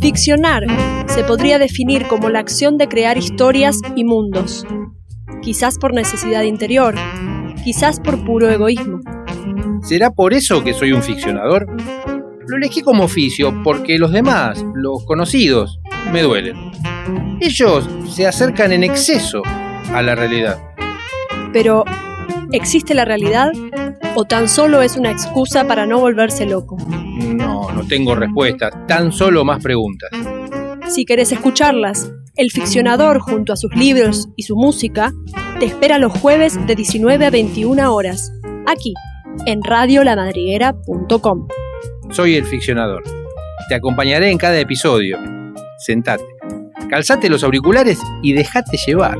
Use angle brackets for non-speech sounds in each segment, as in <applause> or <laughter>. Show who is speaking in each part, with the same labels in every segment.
Speaker 1: Ficcionar se podría definir como la acción de crear historias y mundos, quizás por necesidad interior, quizás por puro egoísmo.
Speaker 2: ¿Será por eso que soy un ficcionador? Lo elegí como oficio porque los demás, los conocidos, me duelen. Ellos se acercan en exceso a la realidad.
Speaker 1: Pero, ¿existe la realidad o tan solo es una excusa para no volverse loco?
Speaker 2: No, no tengo respuestas, tan solo más preguntas.
Speaker 1: Si querés escucharlas, el ficcionador junto a sus libros y su música te espera los jueves de 19 a 21 horas, aquí, en radiolamadriguera.com.
Speaker 2: Soy el ficcionador. Te acompañaré en cada episodio. Sentate, calzate los auriculares y déjate llevar.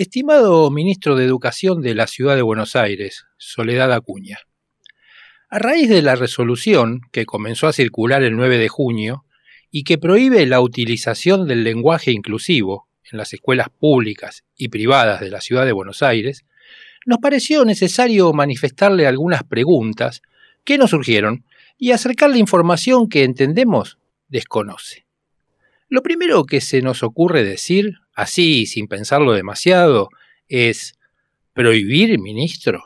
Speaker 2: Estimado ministro de Educación de la Ciudad de Buenos Aires, Soledad Acuña, a raíz de la resolución que comenzó a circular el 9 de junio y que prohíbe la utilización del lenguaje inclusivo en las escuelas públicas y privadas de la Ciudad de Buenos Aires, nos pareció necesario manifestarle algunas preguntas que nos surgieron y acercarle información que entendemos desconoce. Lo primero que se nos ocurre decir, así sin pensarlo demasiado, es ¿prohibir, ministro?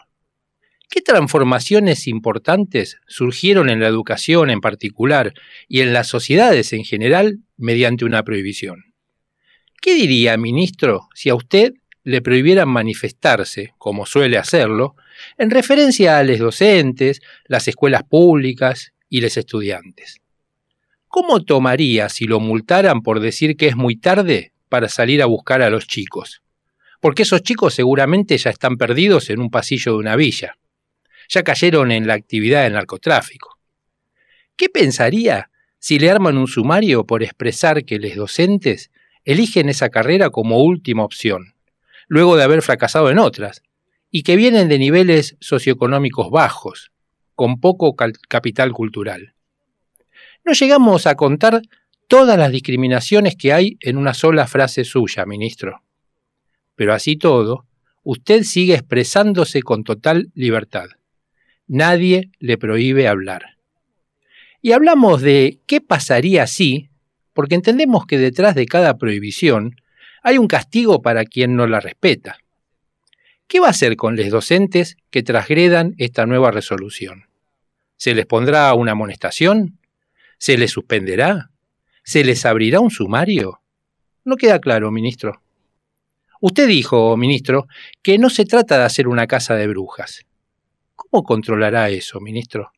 Speaker 2: ¿Qué transformaciones importantes surgieron en la educación en particular y en las sociedades en general mediante una prohibición? ¿Qué diría, ministro, si a usted le prohibieran manifestarse, como suele hacerlo, en referencia a los docentes, las escuelas públicas y los estudiantes? ¿Cómo tomaría si lo multaran por decir que es muy tarde para salir a buscar a los chicos? Porque esos chicos seguramente ya están perdidos en un pasillo de una villa. Ya cayeron en la actividad del narcotráfico. ¿Qué pensaría si le arman un sumario por expresar que los docentes eligen esa carrera como última opción, luego de haber fracasado en otras, y que vienen de niveles socioeconómicos bajos, con poco capital cultural? No llegamos a contar todas las discriminaciones que hay en una sola frase suya, ministro. Pero así todo, usted sigue expresándose con total libertad. Nadie le prohíbe hablar. Y hablamos de qué pasaría si, porque entendemos que detrás de cada prohibición hay un castigo para quien no la respeta. ¿Qué va a hacer con los docentes que transgredan esta nueva resolución? ¿Se les pondrá una amonestación? ¿Se les suspenderá? ¿Se les abrirá un sumario? No queda claro, ministro. Usted dijo, ministro, que no se trata de hacer una casa de brujas. ¿Cómo controlará eso, ministro?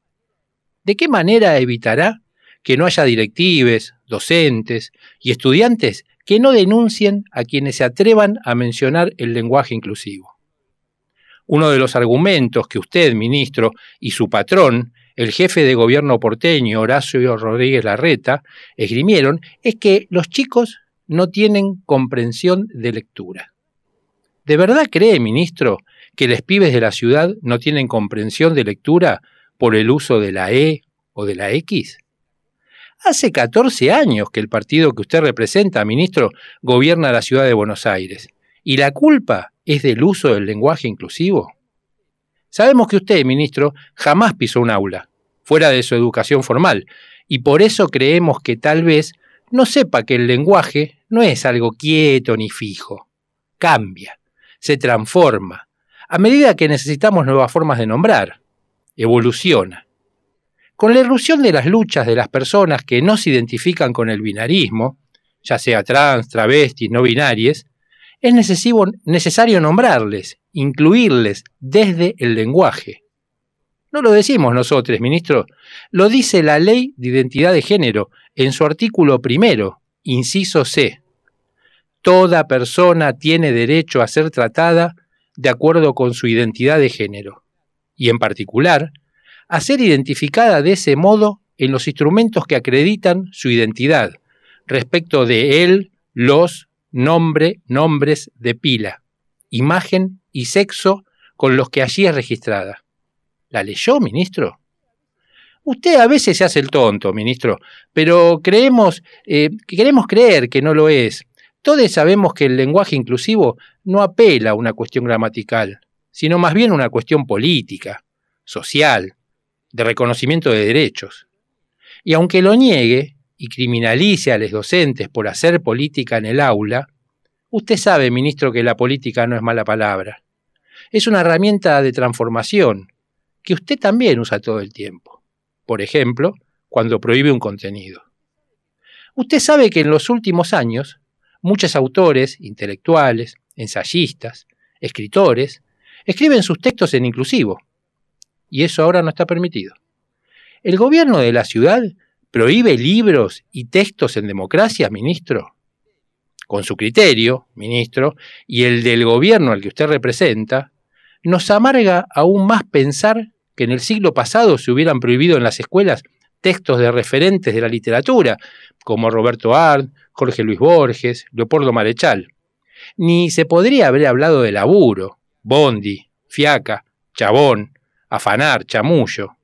Speaker 2: ¿De qué manera evitará que no haya directives, docentes y estudiantes que no denuncien a quienes se atrevan a mencionar el lenguaje inclusivo? Uno de los argumentos que usted, ministro, y su patrón el jefe de gobierno porteño, Horacio Rodríguez Larreta, esgrimieron, es que los chicos no tienen comprensión de lectura. ¿De verdad cree, ministro, que los pibes de la ciudad no tienen comprensión de lectura por el uso de la E o de la X? Hace 14 años que el partido que usted representa, ministro, gobierna la ciudad de Buenos Aires. ¿Y la culpa es del uso del lenguaje inclusivo? Sabemos que usted, ministro, jamás pisó un aula, fuera de su educación formal, y por eso creemos que tal vez no sepa que el lenguaje no es algo quieto ni fijo. Cambia, se transforma, a medida que necesitamos nuevas formas de nombrar, evoluciona. Con la irrupción de las luchas de las personas que no se identifican con el binarismo, ya sea trans, travestis, no binarias, es necesario nombrarles, incluirles desde el lenguaje. No lo decimos nosotros, ministro, lo dice la Ley de Identidad de Género en su artículo primero, inciso C. Toda persona tiene derecho a ser tratada de acuerdo con su identidad de género, y en particular, a ser identificada de ese modo en los instrumentos que acreditan su identidad, respecto de él, los, nombre, nombres de pila, imagen y sexo con los que allí es registrada. ¿La leyó, ministro? Usted a veces se hace el tonto, ministro, pero creemos, eh, queremos creer que no lo es. Todos sabemos que el lenguaje inclusivo no apela a una cuestión gramatical, sino más bien a una cuestión política, social, de reconocimiento de derechos. Y aunque lo niegue y criminalice a los docentes por hacer política en el aula, usted sabe, ministro, que la política no es mala palabra. Es una herramienta de transformación que usted también usa todo el tiempo. Por ejemplo, cuando prohíbe un contenido. Usted sabe que en los últimos años muchos autores, intelectuales, ensayistas, escritores, escriben sus textos en inclusivo, y eso ahora no está permitido. ¿El gobierno de la ciudad prohíbe libros y textos en democracia, ministro? Con su criterio, ministro, y el del gobierno al que usted representa, nos amarga aún más pensar que en el siglo pasado se hubieran prohibido en las escuelas textos de referentes de la literatura, como Roberto Arndt, Jorge Luis Borges, Leopoldo Marechal. Ni se podría haber hablado de laburo, bondi, fiaca, chabón, afanar, chamullo.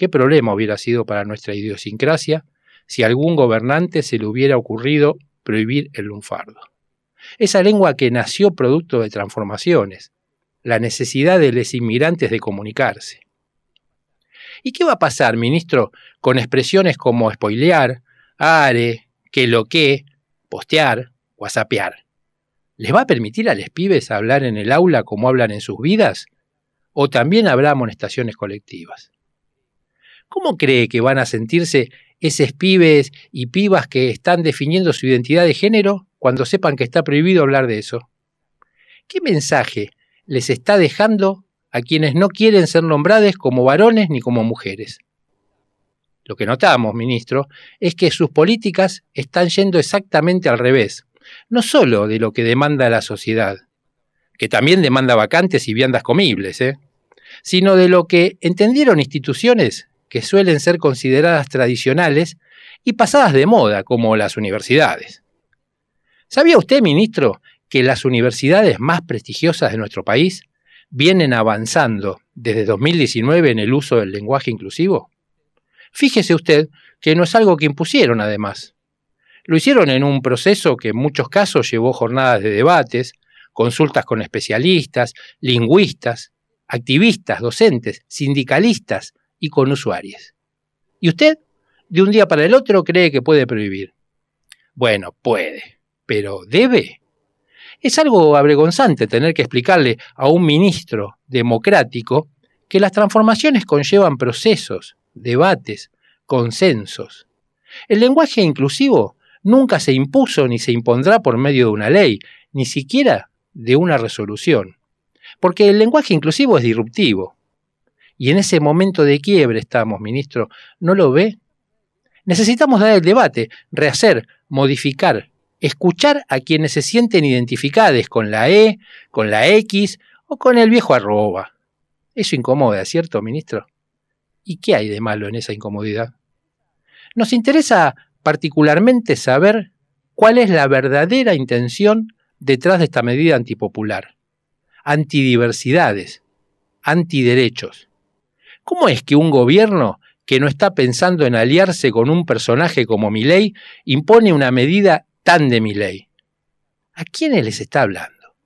Speaker 2: ¿Qué problema hubiera sido para nuestra idiosincrasia si a algún gobernante se le hubiera ocurrido prohibir el lunfardo? Esa lengua que nació producto de transformaciones, la necesidad de los inmigrantes de comunicarse. ¿Y qué va a pasar, ministro, con expresiones como spoilear, are, que lo que, postear, whatsappear? ¿Les va a permitir a los pibes hablar en el aula como hablan en sus vidas? ¿O también habrá amonestaciones colectivas? ¿Cómo cree que van a sentirse esos pibes y pibas que están definiendo su identidad de género cuando sepan que está prohibido hablar de eso? ¿Qué mensaje les está dejando a quienes no quieren ser nombrados como varones ni como mujeres? Lo que notamos, ministro, es que sus políticas están yendo exactamente al revés, no solo de lo que demanda la sociedad, que también demanda vacantes y viandas comibles, ¿eh? sino de lo que entendieron instituciones que suelen ser consideradas tradicionales y pasadas de moda, como las universidades. ¿Sabía usted, ministro, que las universidades más prestigiosas de nuestro país vienen avanzando desde 2019 en el uso del lenguaje inclusivo? Fíjese usted que no es algo que impusieron además. Lo hicieron en un proceso que en muchos casos llevó jornadas de debates, consultas con especialistas, lingüistas, activistas, docentes, sindicalistas y con usuarios. ¿Y usted, de un día para el otro, cree que puede prohibir? Bueno, puede, pero ¿debe? Es algo avergonzante tener que explicarle a un ministro democrático que las transformaciones conllevan procesos, debates, consensos. El lenguaje inclusivo nunca se impuso ni se impondrá por medio de una ley, ni siquiera de una resolución. Porque el lenguaje inclusivo es disruptivo. Y en ese momento de quiebre estamos, ministro. ¿No lo ve? Necesitamos dar el debate, rehacer, modificar, escuchar a quienes se sienten identificados con la E, con la X o con el viejo arroba. Eso incomoda, ¿cierto, ministro? ¿Y qué hay de malo en esa incomodidad? Nos interesa particularmente saber cuál es la verdadera intención detrás de esta medida antipopular. Antidiversidades, antiderechos. ¿Cómo es que un gobierno que no está pensando en aliarse con un personaje como Milei impone una medida tan de Milei? ¿A quiénes les está hablando?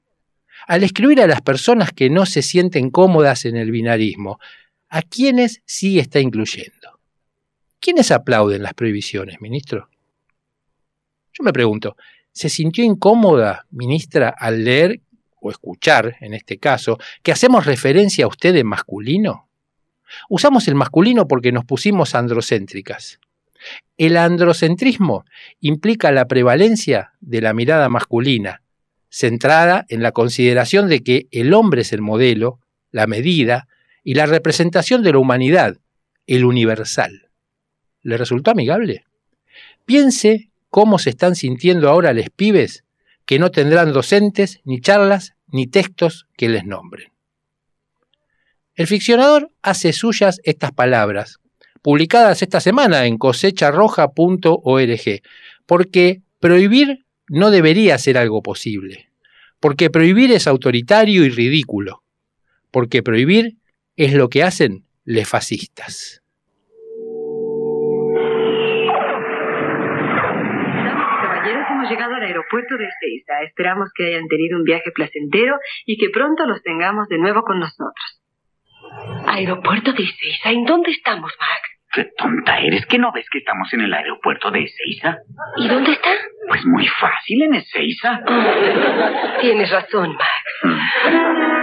Speaker 2: Al escribir a las personas que no se sienten cómodas en el binarismo, ¿a quiénes sí está incluyendo? ¿Quiénes aplauden las prohibiciones, ministro? Yo me pregunto, ¿Se sintió incómoda, ministra, al leer o escuchar, en este caso, que hacemos referencia a usted en masculino? Usamos el masculino porque nos pusimos androcéntricas. El androcentrismo implica la prevalencia de la mirada masculina, centrada en la consideración de que el hombre es el modelo, la medida y la representación de la humanidad, el universal. ¿Le resultó amigable? Piense cómo se están sintiendo ahora les pibes que no tendrán docentes, ni charlas, ni textos que les nombren. El ficcionador hace suyas estas palabras, publicadas esta semana en cosecharroja.org, porque prohibir no debería ser algo posible, porque prohibir es autoritario y ridículo, porque prohibir es lo que hacen les fascistas.
Speaker 3: llegado a la aeropuerto de Ezeiza. Esperamos que hayan tenido un viaje placentero y que pronto los tengamos de nuevo con nosotros.
Speaker 4: ¿Aeropuerto de Ezeiza? ¿En dónde estamos, Max?
Speaker 5: Qué tonta eres, ¿que no ves que estamos en el aeropuerto de Ezeiza?
Speaker 4: ¿Y dónde está?
Speaker 5: Pues muy fácil, en Ezeiza.
Speaker 4: Oh, tienes razón, Max. Mm.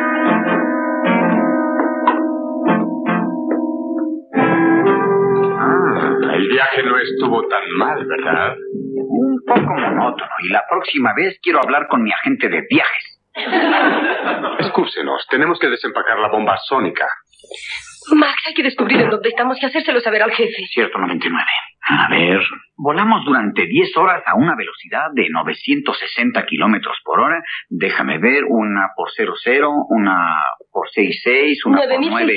Speaker 6: El viaje no estuvo tan mal, ¿verdad?
Speaker 5: Un poco monótono. Y la próxima vez quiero hablar con mi agente de viajes.
Speaker 6: Excúsenos, tenemos que desempacar la bomba sónica.
Speaker 4: Max, hay que descubrir en dónde estamos y hacérselo saber al jefe.
Speaker 5: Cierto, 99. A ver, volamos durante 10 horas a una velocidad de 960 kilómetros por hora. Déjame ver, una por 00, una por 66, una por 9.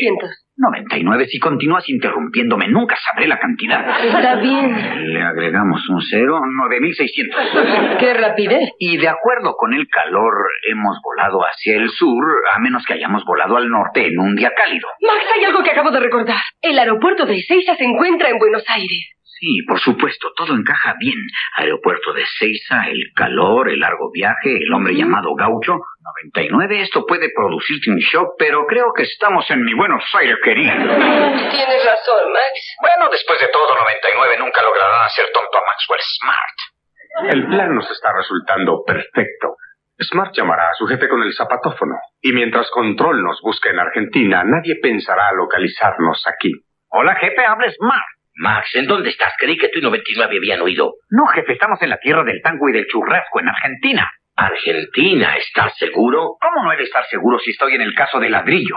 Speaker 5: 99. Si continúas interrumpiéndome, nunca sabré la cantidad.
Speaker 4: Está bien.
Speaker 5: Le agregamos un 0, 9600.
Speaker 4: ¡Qué rapidez!
Speaker 5: Y de acuerdo con el calor, hemos volado hacia el sur, a menos que hayamos volado al norte en un día cálido.
Speaker 4: Max, hay algo que acabo de recordar. El aeropuerto de Ezeiza se encuentra en Buenos Aires.
Speaker 5: Sí, por supuesto, todo encaja bien. Aeropuerto de Seiza, el calor, el largo viaje, el hombre llamado Gaucho. 99, esto puede producirte un shock, pero creo que estamos en mi Buenos Aires, querido. <laughs>
Speaker 4: Tienes razón, Max.
Speaker 5: Bueno, después de todo, 99 nunca lograrán hacer tonto a Maxwell Smart.
Speaker 6: El plan nos está resultando perfecto. Smart llamará a su jefe con el zapatófono. Y mientras Control nos busca en Argentina, nadie pensará localizarnos aquí.
Speaker 5: Hola, jefe, habla Smart.
Speaker 7: Max, ¿en dónde estás? Creí que tú y 99 habían oído.
Speaker 5: No, jefe, estamos en la tierra del tango y del churrasco, en Argentina.
Speaker 7: ¿Argentina? ¿Estás seguro?
Speaker 5: ¿Cómo no he de estar seguro si estoy en el caso del ladrillo?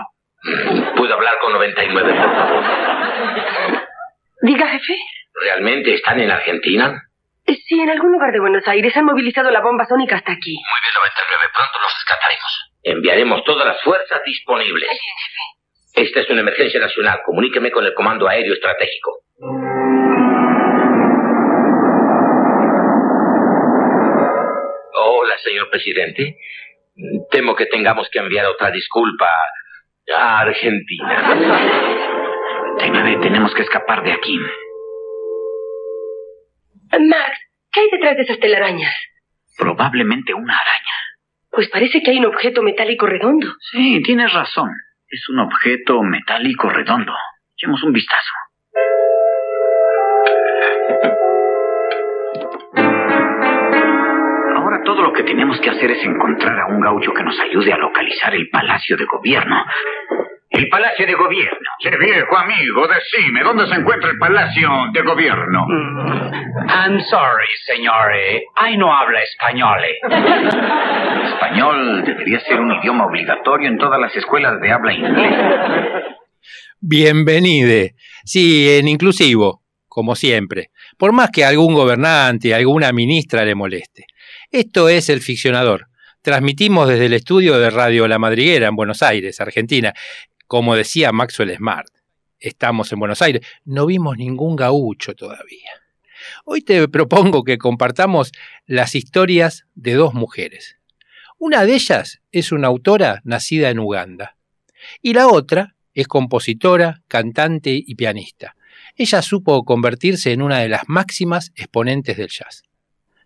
Speaker 7: ¿Puedo hablar con 99, por favor?
Speaker 4: Diga, jefe.
Speaker 7: ¿Realmente están en Argentina?
Speaker 4: Sí, en algún lugar de Buenos Aires han movilizado la bomba sónica hasta aquí.
Speaker 7: Muy bien, 99. Pronto los rescataremos. Enviaremos todas las fuerzas disponibles.
Speaker 4: Bien, jefe.
Speaker 7: Esta es una emergencia nacional. Comuníqueme con el Comando Aéreo Estratégico. Hola, señor presidente. Temo que tengamos que enviar otra disculpa a Argentina.
Speaker 5: tenemos que escapar de aquí.
Speaker 4: Max, ¿qué hay detrás de esas telarañas?
Speaker 5: Probablemente una araña.
Speaker 4: Pues parece que hay un objeto metálico redondo.
Speaker 5: Sí, tienes razón. Es un objeto metálico redondo. Echemos un vistazo. Ahora todo lo que tenemos que hacer es encontrar a un gaucho que nos ayude a localizar el palacio de gobierno. El Palacio de Gobierno.
Speaker 8: Sí, viejo amigo, decime, ¿dónde se encuentra el Palacio de Gobierno?
Speaker 5: Mm. I'm sorry, señores. Ay, no habla español. español debería ser un idioma obligatorio en todas las escuelas de habla inglesa.
Speaker 2: Bienvenide. Sí, en inclusivo, como siempre. Por más que algún gobernante, alguna ministra le moleste. Esto es El Ficcionador. Transmitimos desde el estudio de Radio La Madriguera en Buenos Aires, Argentina. Como decía Maxwell Smart, estamos en Buenos Aires, no vimos ningún gaucho todavía. Hoy te propongo que compartamos las historias de dos mujeres. Una de ellas es una autora nacida en Uganda y la otra es compositora, cantante y pianista. Ella supo convertirse en una de las máximas exponentes del jazz.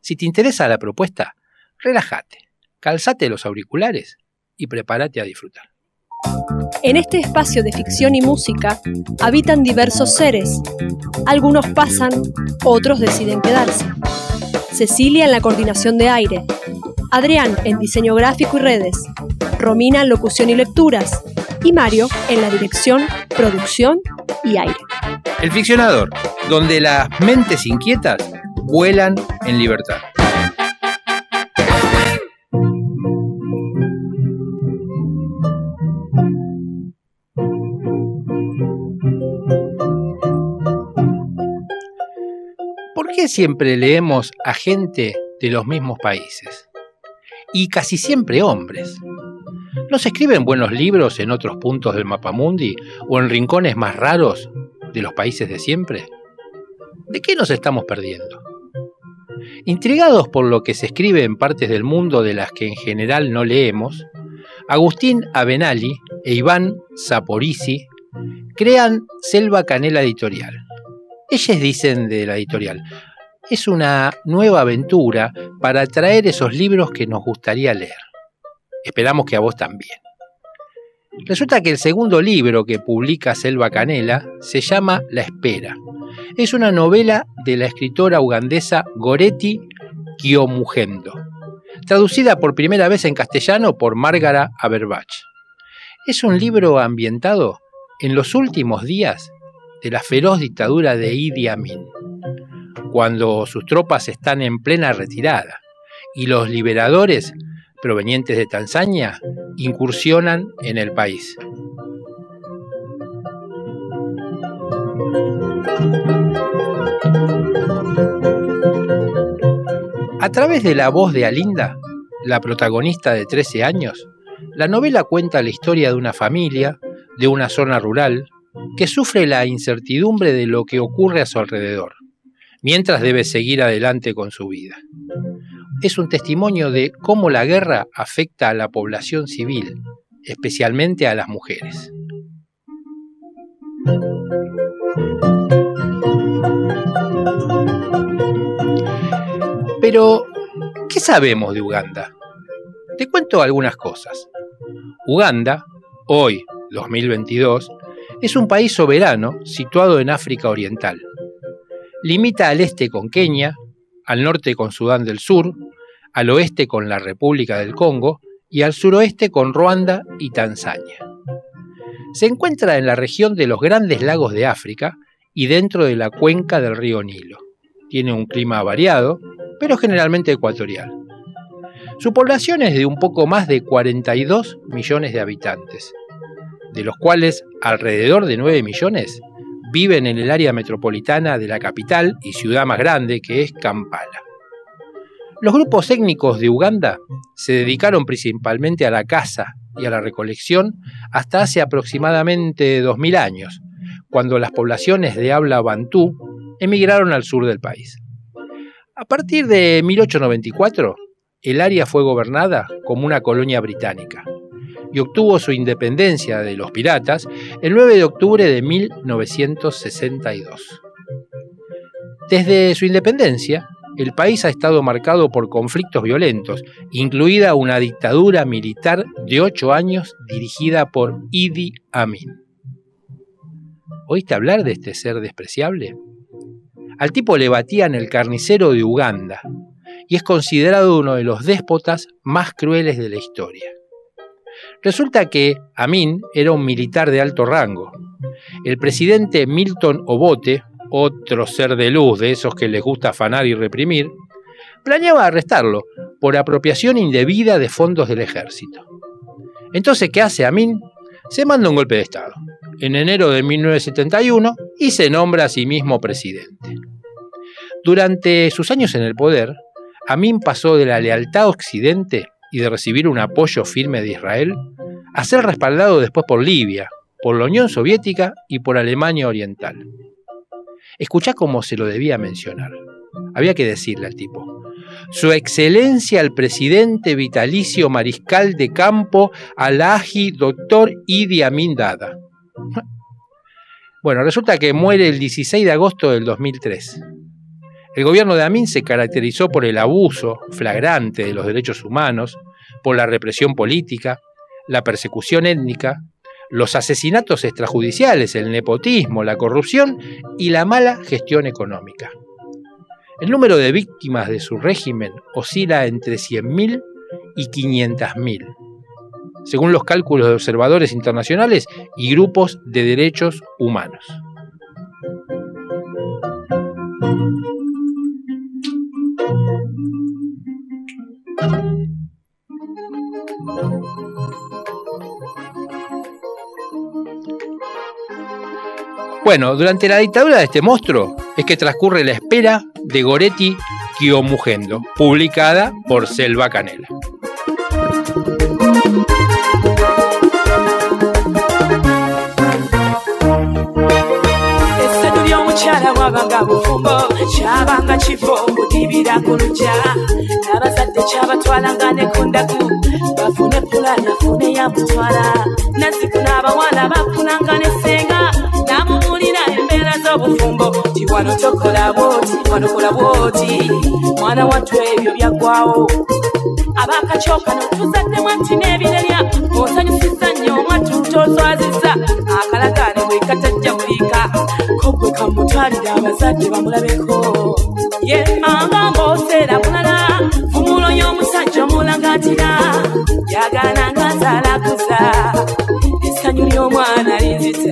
Speaker 2: Si te interesa la propuesta, relájate, calzate los auriculares y prepárate a disfrutar.
Speaker 1: En este espacio de ficción y música habitan diversos seres. Algunos pasan, otros deciden quedarse. Cecilia en la coordinación de aire, Adrián en diseño gráfico y redes, Romina en locución y lecturas y Mario en la dirección, producción y aire.
Speaker 2: El ficcionador, donde las mentes inquietas vuelan en libertad. Siempre leemos a gente de los mismos países? Y casi siempre hombres. ¿No se escriben buenos libros en otros puntos del mapamundi o en rincones más raros de los países de siempre? ¿De qué nos estamos perdiendo? Intrigados por lo que se escribe en partes del mundo de las que en general no leemos, Agustín Abenali e Iván Saporisi crean Selva Canela Editorial. Ellos dicen de la editorial, es una nueva aventura para traer esos libros que nos gustaría leer. Esperamos que a vos también. Resulta que el segundo libro que publica Selva Canela se llama La Espera. Es una novela de la escritora ugandesa Goretti Kiomugendo, traducida por primera vez en castellano por Márgara Aberbach. Es un libro ambientado en los últimos días de la feroz dictadura de Idi Amin, cuando sus tropas están en plena retirada y los liberadores provenientes de Tanzania incursionan en el país. A través de la voz de Alinda, la protagonista de 13 años, la novela cuenta la historia de una familia, de una zona rural, que sufre la incertidumbre de lo que ocurre a su alrededor, mientras debe seguir adelante con su vida es un testimonio de cómo la guerra afecta a la población civil, especialmente a las mujeres. Pero, ¿qué sabemos de Uganda? Te cuento algunas cosas. Uganda, hoy, 2022, es un país soberano situado en África Oriental. Limita al este con Kenia, al norte con Sudán del Sur, al oeste con la República del Congo y al suroeste con Ruanda y Tanzania. Se encuentra en la región de los grandes lagos de África y dentro de la cuenca del río Nilo. Tiene un clima variado, pero generalmente ecuatorial. Su población es de un poco más de 42 millones de habitantes, de los cuales alrededor de 9 millones viven en el área metropolitana de la capital y ciudad más grande, que es Kampala. Los grupos étnicos de Uganda se dedicaron principalmente a la caza y a la recolección hasta hace aproximadamente 2.000 años, cuando las poblaciones de habla bantú emigraron al sur del país. A partir de 1894, el área fue gobernada como una colonia británica y obtuvo su independencia de los piratas el 9 de octubre de 1962. Desde su independencia, el país ha estado marcado por conflictos violentos, incluida una dictadura militar de ocho años dirigida por Idi Amin. ¿Oíste hablar de este ser despreciable? Al tipo le batían el carnicero de Uganda y es considerado uno de los déspotas más crueles de la historia. Resulta que Amin era un militar de alto rango. El presidente Milton Obote, otro ser de luz de esos que les gusta afanar y reprimir, planeaba arrestarlo por apropiación indebida de fondos del ejército. Entonces, ¿qué hace Amin? Se manda un golpe de Estado en enero de 1971 y se nombra a sí mismo presidente. Durante sus años en el poder, Amin pasó de la lealtad a Occidente y de recibir un apoyo firme de Israel a ser respaldado después por Libia, por la Unión Soviética y por Alemania Oriental. Escuchá cómo se lo debía mencionar. Había que decirle al tipo. Su excelencia el presidente vitalicio mariscal de campo Alaji doctor Idi Amin Dada. <laughs> Bueno, resulta que muere el 16 de agosto del 2003. El gobierno de Amin se caracterizó por el abuso flagrante de los derechos humanos, por la represión política, la persecución étnica, los asesinatos extrajudiciales, el nepotismo, la corrupción y la mala gestión económica. El número de víctimas de su régimen oscila entre 100.000 y 500.000, según los cálculos de observadores internacionales y grupos de derechos humanos. Bueno, durante la dictadura de este monstruo es que transcurre la espera de Goretti Kiomugendo, publicada por Selva Canela.
Speaker 9: Z'obufumbo tiwa wano tokola bwoti wano kola bwoti. Mwana wattu ebyo byaggwawo abakakyokano tuzaddemu nti n'ebirerya onsanyusiza nnyo omwattu toswaziza akalagaane bwe katajja buliika kogwe kamutwalira abazadde bamulabeko. Ye anga ng'oseera bulala fumulo y'omusajja omulangatira yagaana nga nzaalakuza essanyu ly'omwana linzita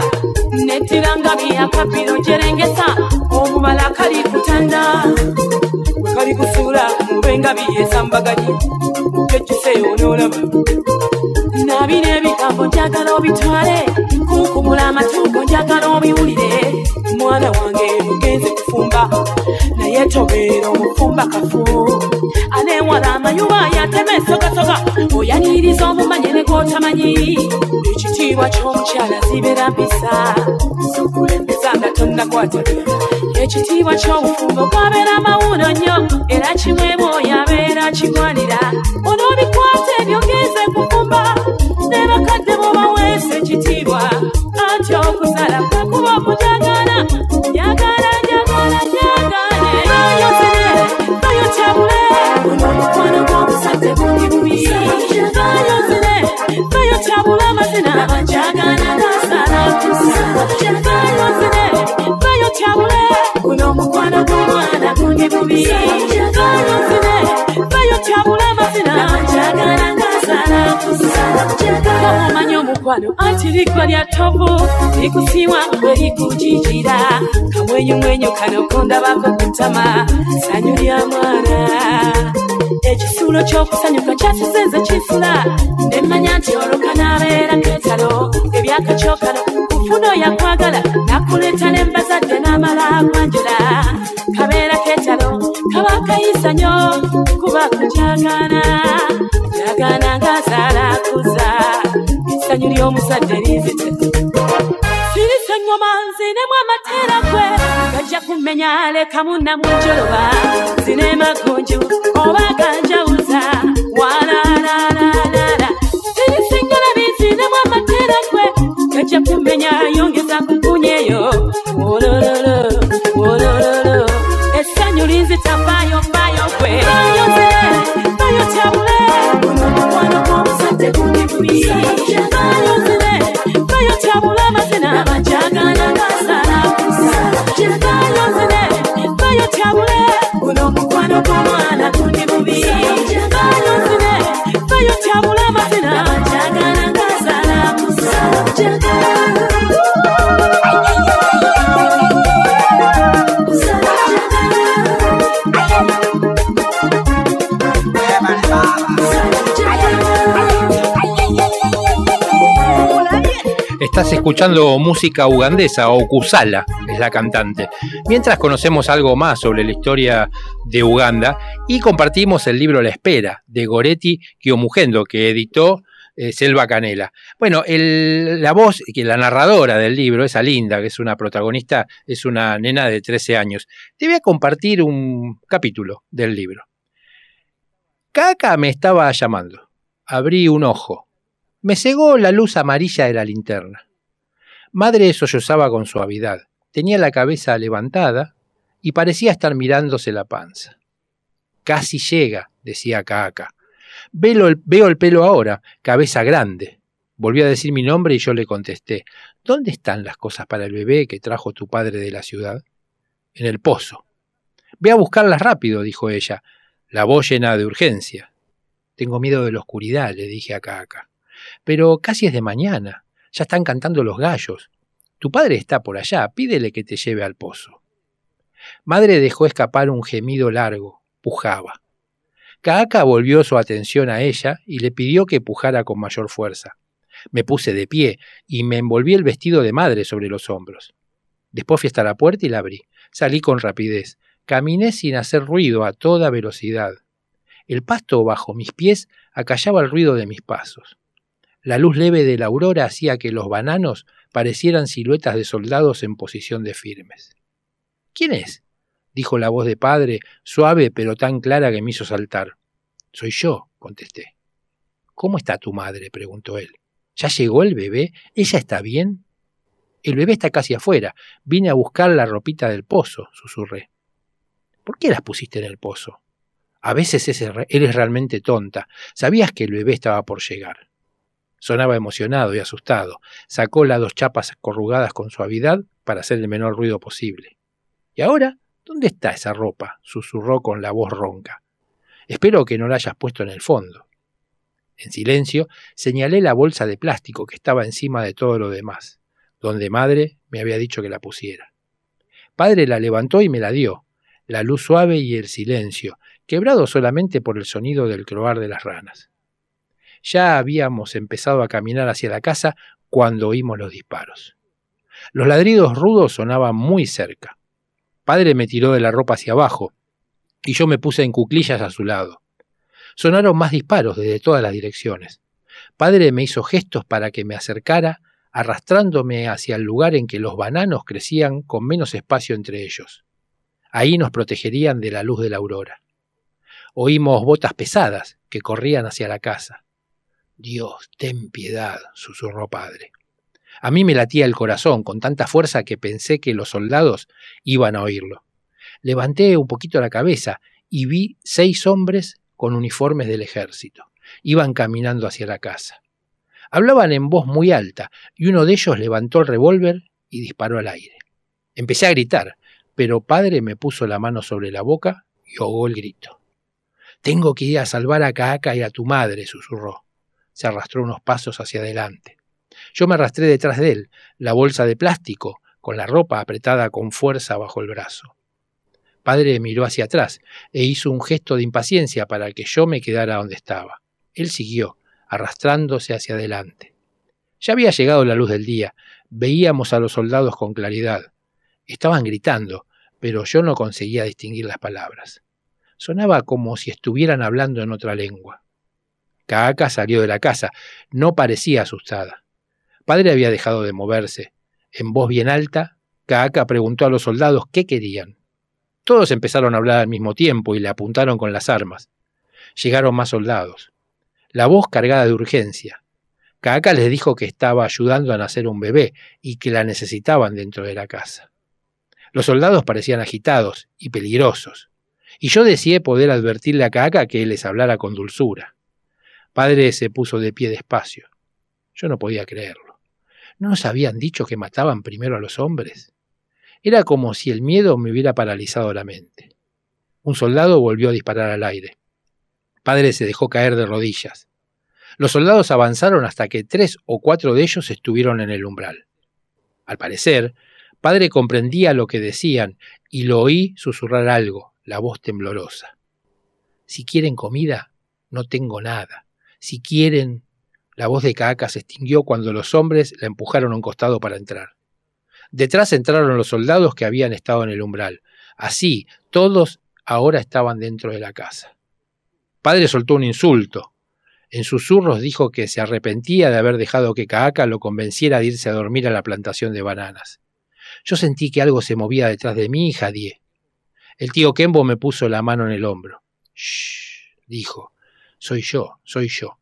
Speaker 9: kabi akabiro jerengesa omubala kali kutanda. Wekali kusuula mubengabi yesambaganyi mukejjuse onoolaba nabina ebigambo njagala obitwale kunkumula amatuuko njagala obiwulire. Mwana wange mugenzi kufumba naye tobeera omufumba kafu. Aneewala amayuba yatemesogasoga oyaniriza omu ng'otamanyi ekitiibwa ky'omukyala zibeera mpisa sukulembeza nga tonnakwata ekitiibwa ky'obufumbo kwabeera mawuuno nnyo era kimwebooya abeera kigwanira onoobi tebubi kalozine bayokya bulamazina njagala ngasala kusala kujagala omanyi omukwano anti liggwa lya ttovu likusiiwa bwe likujijira kamwenyumwenyu kano kondabako kutama sanyu lya mwana ekisuulo ky'okusanyuka kyasizenze kisula nemmanya nti olukanabeera ketalo ebyakakyokano kufuno yakwagala nakuleeta n'embazadde n'amala akwanjula akayisanyo kuba kukyagana kyagana ngaasalakuza essanyu ly'omusadde linzite sirisa ngoma nzinemu amateera gwe gajja kumenya leka munnamunjoloba zinemagonju oba ganjawuza. Walalala
Speaker 2: Estás escuchando música ugandesa o Kusala, es la cantante. Mientras conocemos algo más sobre la historia de Uganda y compartimos el libro La Espera de Goretti Kiomugendo que editó eh, Selva Canela. Bueno, la voz, que la narradora del libro, esa linda, que es una protagonista, es una nena de 13 años. Te voy a compartir un capítulo del libro. Caca me estaba llamando. Abrí un ojo. Me cegó la luz amarilla de la linterna. Madre sollozaba con suavidad. Tenía la cabeza levantada y parecía estar mirándose la panza. Casi llega, decía Caca. Velo el- veo el pelo ahora, cabeza grande. Volvió a decir mi nombre y yo le contesté. ¿Dónde están las cosas para el bebé que trajo tu padre de la ciudad? En el pozo. Ve a buscarlas rápido, dijo ella, la voz llena de urgencia. Tengo miedo de la oscuridad, le dije a Caca. Pero casi es de mañana. Ya están cantando los gallos. Tu padre está por allá, pídele que te lleve al pozo. Madre dejó escapar un gemido largo, pujaba. Caaka volvió su atención a ella y le pidió que pujara con mayor fuerza. Me puse de pie y me envolví el vestido de madre sobre los hombros. Después fui hasta la puerta y la abrí. Salí con rapidez. Caminé sin hacer ruido a toda velocidad. El pasto bajo mis pies acallaba el ruido de mis pasos. La luz leve de la aurora hacía que los bananos parecieran siluetas de soldados en posición de firmes. ¿Quién es? dijo la voz de padre, suave pero tan clara que me hizo saltar. Soy yo, contesté. ¿Cómo está tu madre? preguntó él. ¿Ya llegó el bebé? ¿Ella está bien? El bebé está casi afuera. Vine a buscar la ropita del pozo, susurré. ¿Por qué las pusiste en el pozo? A veces eres realmente tonta. Sabías que el bebé estaba por llegar. Sonaba emocionado y asustado. Sacó las dos chapas corrugadas con suavidad para hacer el menor ruido posible. ¿Y ahora? ¿Dónde está esa ropa? susurró con la voz ronca. Espero que no la hayas puesto en el fondo. En silencio, señalé la bolsa de plástico que estaba encima de todo lo demás, donde madre me había dicho que la pusiera. Padre la levantó y me la dio, la luz suave y el silencio, quebrado solamente por el sonido del croar de las ranas. Ya habíamos empezado a caminar hacia la casa cuando oímos los disparos. Los ladridos rudos sonaban muy cerca. Padre me tiró de la ropa hacia abajo, y yo me puse en cuclillas a su lado. Sonaron más disparos desde todas las direcciones. Padre me hizo gestos para que me acercara, arrastrándome hacia el lugar en que los bananos crecían con menos espacio entre ellos. Ahí nos protegerían de la luz de la aurora. Oímos botas pesadas que corrían hacia la casa. Dios, ten piedad, susurró padre. A mí me latía el corazón con tanta fuerza que pensé que los soldados iban a oírlo. Levanté un poquito la cabeza y vi seis hombres con uniformes del ejército. Iban caminando hacia la casa. Hablaban en voz muy alta y uno de ellos levantó el revólver y disparó al aire. Empecé a gritar, pero padre me puso la mano sobre la boca y ahogó el grito. Tengo que ir a salvar a Caca y a tu madre, susurró. Se arrastró unos pasos hacia adelante. Yo me arrastré detrás de él, la bolsa de plástico, con la ropa apretada con fuerza bajo el brazo. Padre miró hacia atrás e hizo un gesto de impaciencia para que yo me quedara donde estaba. Él siguió, arrastrándose hacia adelante. Ya había llegado la luz del día, veíamos a los soldados con claridad. Estaban gritando, pero yo no conseguía distinguir las palabras. Sonaba como si estuvieran hablando en otra lengua. Caaka salió de la casa, no parecía asustada. Padre había dejado de moverse. En voz bien alta, Caaka preguntó a los soldados qué querían. Todos empezaron a hablar al mismo tiempo y le apuntaron con las armas. Llegaron más soldados. La voz cargada de urgencia. Caaka les dijo que estaba ayudando a nacer un bebé y que la necesitaban dentro de la casa. Los soldados parecían agitados y peligrosos, y yo deseé poder advertirle a Caaka que les hablara con dulzura. Padre se puso de pie despacio. Yo no podía creerlo. ¿No nos habían dicho que mataban primero a los hombres? Era como si el miedo me hubiera paralizado la mente. Un soldado volvió a disparar al aire. Padre se dejó caer de rodillas. Los soldados avanzaron hasta que tres o cuatro de ellos estuvieron en el umbral. Al parecer, padre comprendía lo que decían y lo oí susurrar algo, la voz temblorosa. Si quieren comida, no tengo nada. Si quieren... La voz de Caca se extinguió cuando los hombres la empujaron a un costado para entrar. Detrás entraron los soldados que habían estado en el umbral. Así, todos ahora estaban dentro de la casa. Padre soltó un insulto. En susurros dijo que se arrepentía de haber dejado que Caaka lo convenciera de irse a dormir a la plantación de bananas. Yo sentí que algo se movía detrás de mí y jadié. El tío Kembo me puso la mano en el hombro. Shh, dijo. Soy yo, soy yo.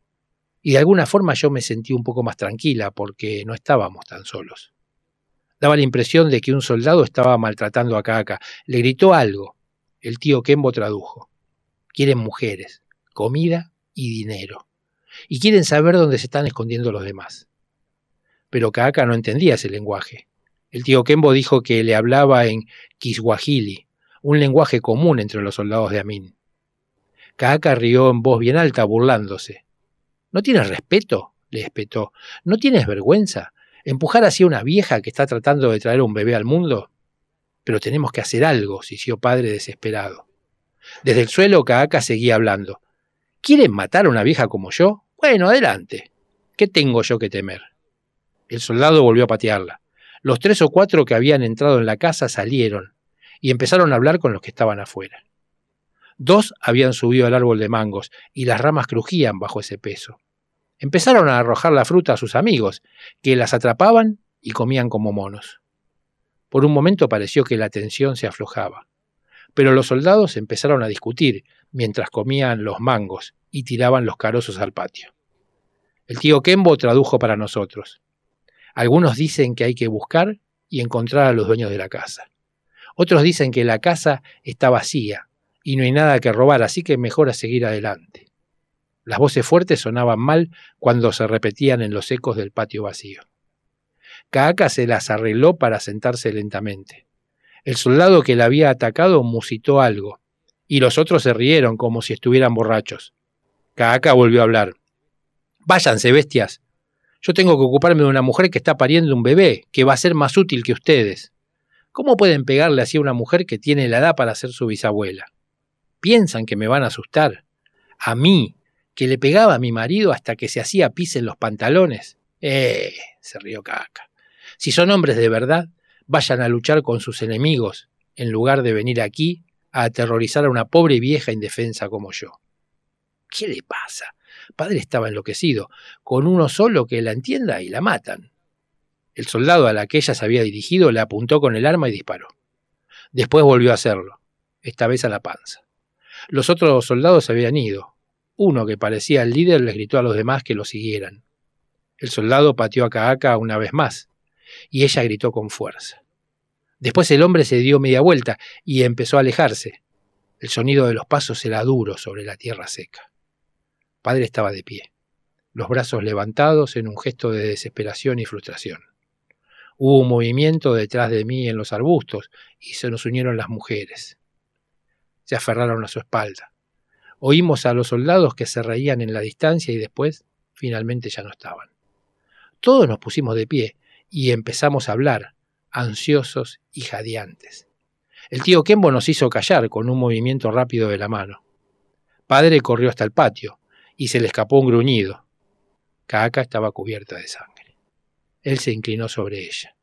Speaker 2: Y de alguna forma yo me sentí un poco más tranquila porque no estábamos tan solos. Daba la impresión de que un soldado estaba maltratando a Caca. Le gritó algo. El tío Kembo tradujo. Quieren mujeres, comida y dinero. Y quieren saber dónde se están escondiendo los demás. Pero Caca no entendía ese lenguaje. El tío Kembo dijo que le hablaba en Kiswahili, un lenguaje común entre los soldados de Amin. Caca rió en voz bien alta, burlándose. ¿No tienes respeto? le espetó. ¿No tienes vergüenza? ¿Empujar así a una vieja que está tratando de traer un bebé al mundo? Pero tenemos que hacer algo, sisió padre desesperado. Desde el suelo Caaka seguía hablando. ¿Quieren matar a una vieja como yo? Bueno, adelante. ¿Qué tengo yo que temer? El soldado volvió a patearla. Los tres o cuatro que habían entrado en la casa salieron y empezaron a hablar con los que estaban afuera. Dos habían subido al árbol de mangos y las ramas crujían bajo ese peso. Empezaron a arrojar la fruta a sus amigos, que las atrapaban y comían como monos. Por un momento pareció que la tensión se aflojaba, pero los soldados empezaron a discutir mientras comían los mangos y tiraban los carozos al patio. El tío Kembo tradujo para nosotros. Algunos dicen que hay que buscar y encontrar a los dueños de la casa. Otros dicen que la casa está vacía y no hay nada que robar, así que mejor a seguir adelante. Las voces fuertes sonaban mal cuando se repetían en los ecos del patio vacío. Caaka se las arregló para sentarse lentamente. El soldado que la había atacado musitó algo, y los otros se rieron como si estuvieran borrachos. Caaka volvió a hablar. Váyanse, bestias. Yo tengo que ocuparme de una mujer que está pariendo un bebé, que va a ser más útil que ustedes. ¿Cómo pueden pegarle así a una mujer que tiene la edad para ser su bisabuela? Piensan que me van a asustar. A mí, que le pegaba a mi marido hasta que se hacía pis en los pantalones. Eh, se rió Caca. Si son hombres de verdad, vayan a luchar con sus enemigos, en lugar de venir aquí a aterrorizar a una pobre vieja indefensa como yo. ¿Qué le pasa? Padre estaba enloquecido. Con uno solo que la entienda y la matan. El soldado a la que ella se había dirigido le apuntó con el arma y disparó. Después volvió a hacerlo, esta vez a la panza. Los otros soldados habían ido. Uno, que parecía el líder, les gritó a los demás que lo siguieran. El soldado pateó a Caaka una vez más, y ella gritó con fuerza. Después el hombre se dio media vuelta y empezó a alejarse. El sonido de los pasos era duro sobre la tierra seca. Padre estaba de pie, los brazos levantados en un gesto de desesperación y frustración. Hubo un movimiento detrás de mí en los arbustos y se nos unieron las mujeres se aferraron a su espalda. Oímos a los soldados que se reían en la distancia y después finalmente ya no estaban. Todos nos pusimos de pie y empezamos a hablar, ansiosos y jadeantes. El tío Kembo nos hizo callar con un movimiento rápido de la mano. Padre corrió hasta el patio y se le escapó un gruñido. Caca estaba cubierta de sangre. Él se inclinó sobre ella.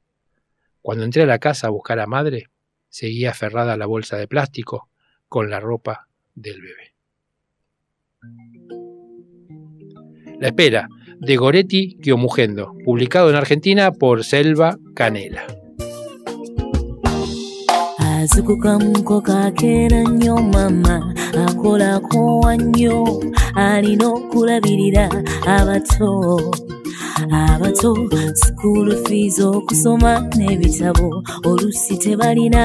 Speaker 2: Cuando entré a la casa a buscar a madre, seguía aferrada a la bolsa de plástico con la ropa del bebé. La espera, de Goretti Chiomugendo, publicado en Argentina por Selva Canela.
Speaker 10: Abato sikuulu fees okusoma n'ebitabo olusi tebalina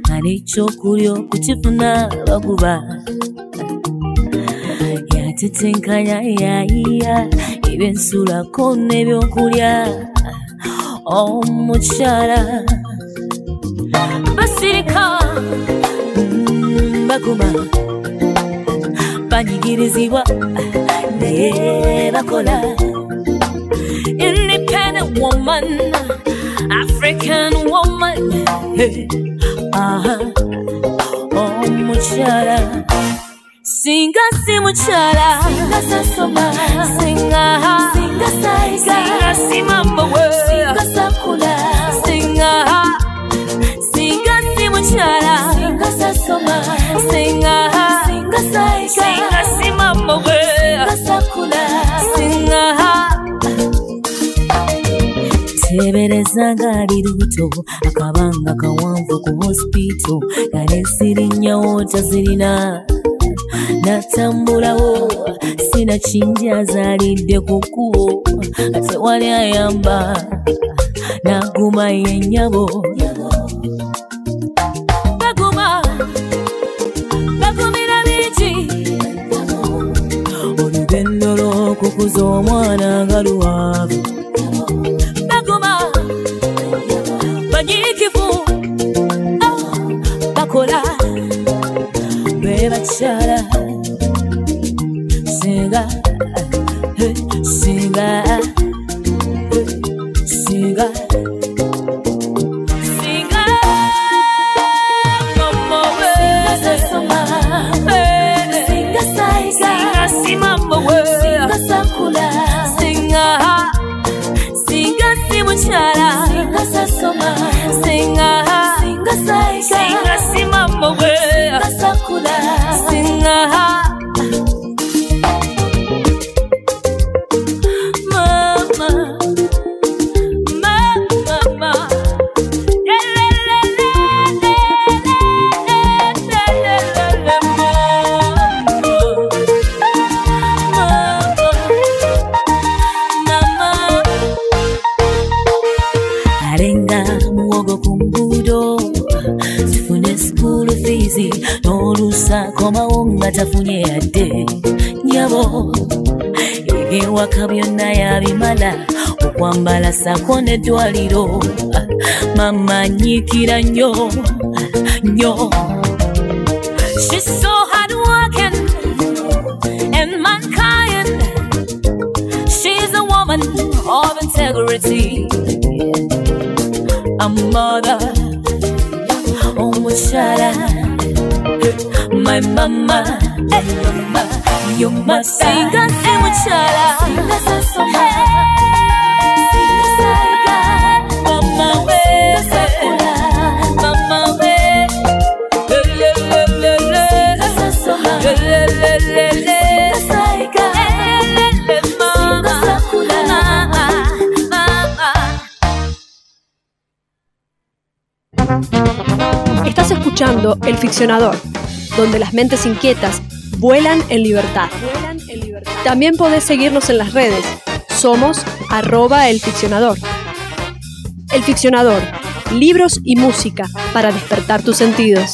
Speaker 10: nga n'ekyokulya okukifuna baguba yatetenkanya yayiya ebyensulako n'ebyokulya. Omukyala basirika mm, baguma banyigirizibwa naye bakola independent woman, African woman. Hey, uh-huh. Oh, muchara. Singa si muchara. Singa sa soma. Singa. Singa sa isa. Singa si mambo. Singa sa kula. Singa. Singa si muchara. Singa sa soma. Singa. Singa sa isa. Singa si mambo. Singa sa kula. Singa. Tebereza ngaali lubuto akabanga kawanvu ku hospital. Galesirinyawo tazirina. Natambulawo sina kinji azaalidde ku kkubo. Tewali ayamba naguma yennyabo baguma bagumira bingi olugendo lw'okukuza omwana nga luwaavu bakola bebakyala singa singa n'eddwaliro mama nyiikira nnyo nnyo She's so hardworking and mankind. She's a woman of integrity. A mother, oh muchacha, my mama. Eh, hey, you must sing us, hey muchacha. Hey,
Speaker 1: El Ficcionador, donde las mentes inquietas vuelan en libertad. También podés seguirnos en las redes. Somos arroba el ficcionador. El Ficcionador, libros y música para despertar tus sentidos.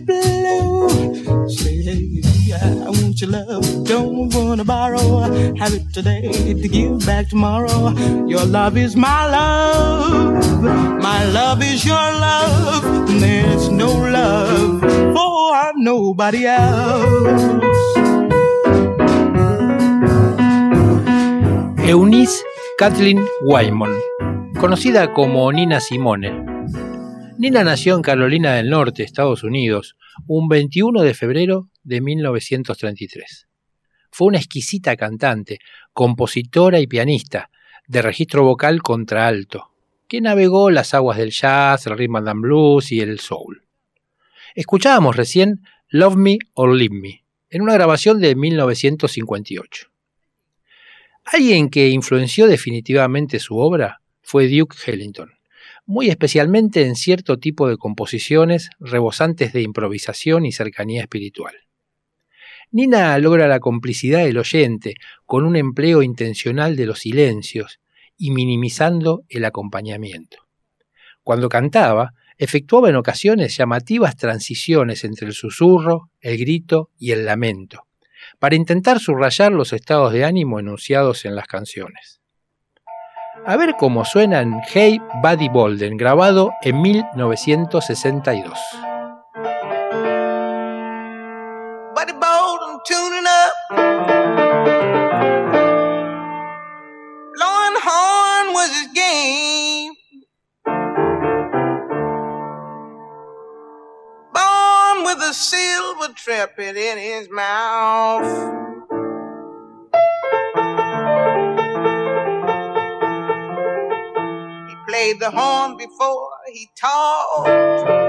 Speaker 11: Love, don't wanna borrow. Have it today to give back tomorrow. Your love is my love, my love is your love. There's no love for nobody else.
Speaker 2: Eunice Kathleen Wyman, conocida como Nina Simone. Nina nació en Carolina del Norte, Estados Unidos, un 21 de febrero de 1933. Fue una exquisita cantante, compositora y pianista, de registro vocal contraalto, que navegó las aguas del jazz, el rhythm and blues y el soul. Escuchábamos recién Love Me or Leave Me, en una grabación de 1958. Alguien que influenció definitivamente su obra fue Duke Ellington, muy especialmente en cierto tipo de composiciones rebosantes de improvisación y cercanía espiritual. Nina logra la complicidad del oyente con un empleo intencional de los silencios y minimizando el acompañamiento. Cuando cantaba, efectuaba en ocasiones llamativas transiciones entre el susurro, el grito y el lamento, para intentar subrayar los estados de ánimo enunciados en las canciones. A ver cómo suena en Hey Buddy Bolden, grabado en 1962.
Speaker 11: A silver trumpet in his mouth. He played the horn before he talked.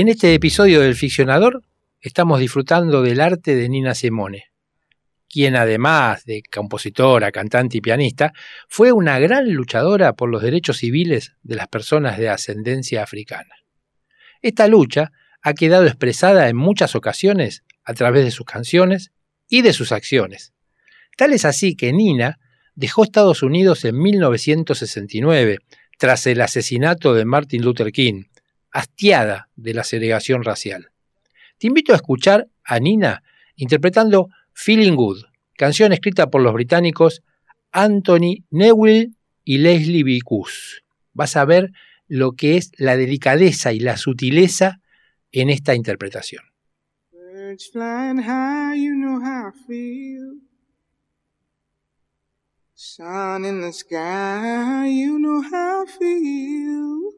Speaker 2: En este episodio del Ficcionador estamos disfrutando del arte de Nina Simone, quien además de compositora, cantante y pianista, fue una gran luchadora por los derechos civiles de las personas de ascendencia africana. Esta lucha ha quedado expresada en muchas ocasiones a través de sus canciones y de sus acciones. Tal es así que Nina dejó Estados Unidos en 1969, tras el asesinato de Martin Luther King, hastiada de la segregación racial. Te invito a escuchar a Nina interpretando Feeling Good, canción escrita por los británicos Anthony Newell y Leslie Vicus. Vas a ver lo que es la delicadeza y la sutileza en esta interpretación.
Speaker 11: Birds flying high, you know how I feel. Sun in the sky, you know how I feel.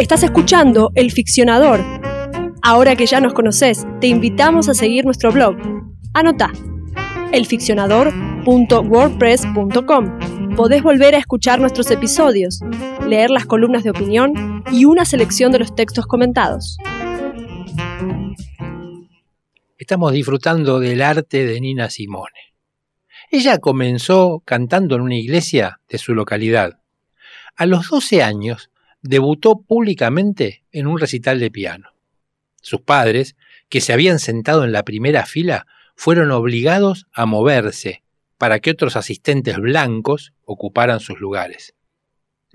Speaker 1: Estás escuchando El Ficcionador. Ahora que ya nos conoces, te invitamos a seguir nuestro blog. Anota elficcionador.wordpress.com. Podés volver a escuchar nuestros episodios, leer las columnas de opinión y una selección de los textos comentados.
Speaker 2: Estamos disfrutando del arte de Nina Simone. Ella comenzó cantando en una iglesia de su localidad. A los 12 años debutó públicamente en un recital de piano. Sus padres, que se habían sentado en la primera fila, fueron obligados a moverse para que otros asistentes blancos ocuparan sus lugares.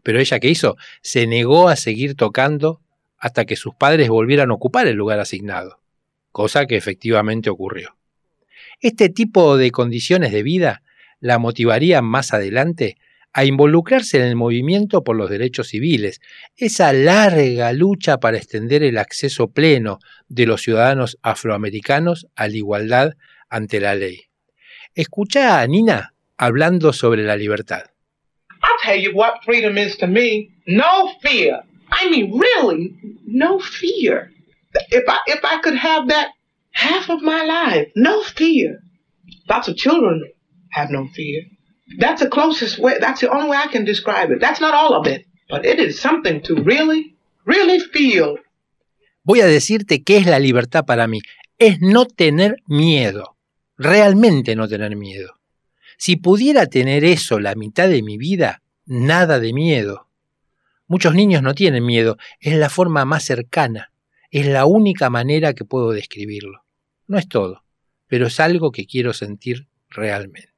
Speaker 2: Pero ella qué hizo? Se negó a seguir tocando hasta que sus padres volvieran a ocupar el lugar asignado, cosa que efectivamente ocurrió. Este tipo de condiciones de vida la motivarían más adelante a involucrarse en el movimiento por los derechos civiles, esa larga lucha para extender el acceso pleno de los ciudadanos afroamericanos a la igualdad ante la ley. Escucha a Nina hablando sobre la libertad.
Speaker 12: I'll tell you what freedom is to me. No fear. I mean, really, no fear. If I if I could have that half of my life, no fear. Lots of children have no fear. That's the closest way. That's the only way I can describe it. That's not all of it, but it is something to really, really feel.
Speaker 2: Voy a decirte qué es la libertad para mí. Es no tener miedo. Realmente no tener miedo. Si pudiera tener eso la mitad de mi vida, nada de miedo. Muchos niños no tienen miedo, es la forma más cercana, es la única manera que puedo describirlo. No es todo, pero es algo que quiero sentir realmente.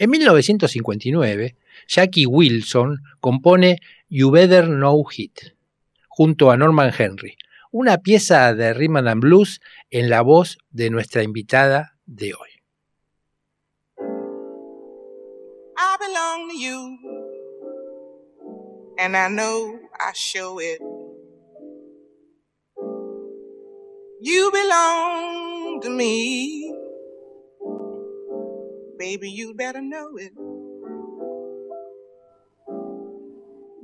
Speaker 2: En 1959, Jackie Wilson compone You Better Know It, junto a Norman Henry, una pieza de rhythm and blues en la voz de nuestra invitada de hoy.
Speaker 11: I belong to you, and I know I show it. You belong to me, baby. You better know it.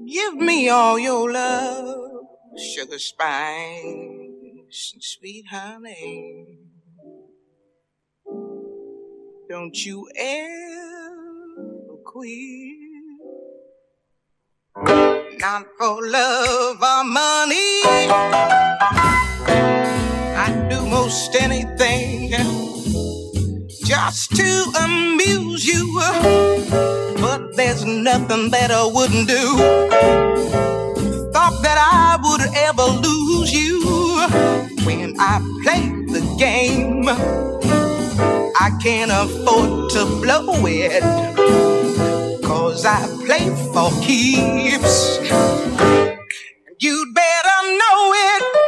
Speaker 11: Give me all your love, sugar spice, and sweet honey. Don't you ever quit. Not for love or money. I'd do most anything just to amuse you. But there's nothing that I wouldn't do. Thought that I would ever lose you when I play the game. I can't afford to blow it. Cause I play for keeps. You'd better know it.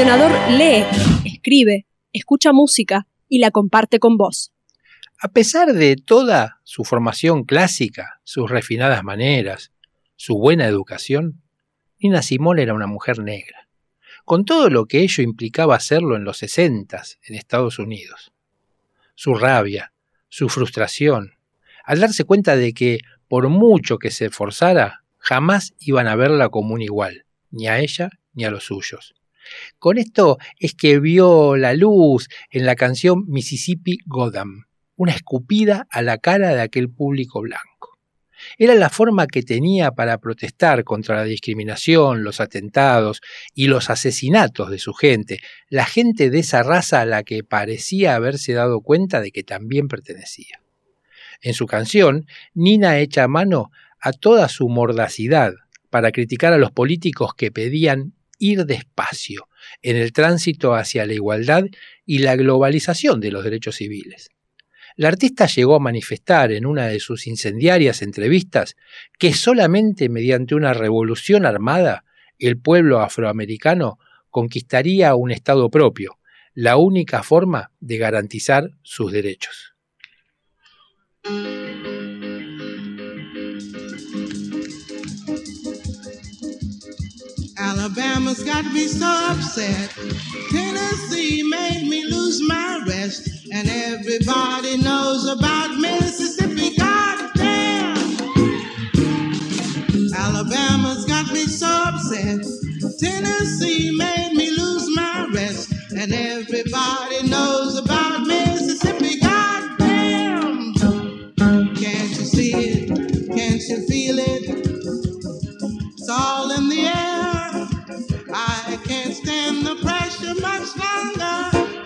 Speaker 1: El ficcionador lee, escribe, escucha música y la comparte con vos.
Speaker 2: A pesar de toda su formación clásica, sus refinadas maneras, su buena educación, Nina Simone era una mujer negra, con todo lo que ello implicaba hacerlo en los sesentas en Estados Unidos. Su rabia, su frustración, al darse cuenta de que, por mucho que se esforzara, jamás iban a verla como un igual, ni a ella ni a los suyos. Con esto es que vio la luz en la canción Mississippi Goddam, una escupida a la cara de aquel público blanco. Era la forma que tenía para protestar contra la discriminación, los atentados y los asesinatos de su gente, la gente de esa raza a la que parecía haberse dado cuenta de que también pertenecía. En su canción, Nina echa mano a toda su mordacidad para criticar a los políticos que pedían ir despacio en el tránsito hacia la igualdad y la globalización de los derechos civiles. La artista llegó a manifestar en una de sus incendiarias entrevistas que solamente mediante una revolución armada el pueblo afroamericano conquistaría un Estado propio, la única forma de garantizar sus derechos.
Speaker 11: Alabama's got me so upset. Tennessee made me lose my rest. And everybody knows about Mississippi. Goddamn! Alabama's got me so upset. Tennessee made me lose my rest. And everybody knows about Mississippi.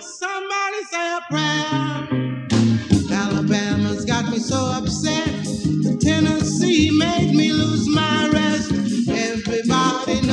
Speaker 11: Somebody say a prayer. Alabama's got me so upset. Tennessee made me lose my rest. Everybody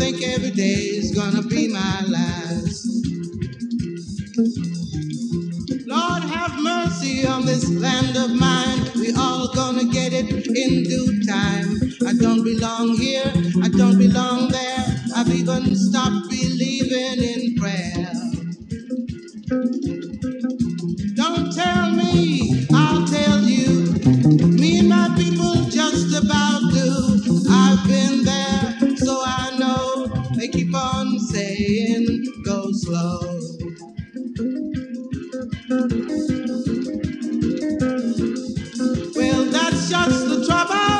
Speaker 11: I think every day is gonna be my last. Lord have mercy on this land of mine. We all gonna get it in due time. I don't belong here. I don't belong there. I've even stopped believing in prayer. Don't tell me, I'll tell you. Me and my people just about do. I've been there, just the trouble.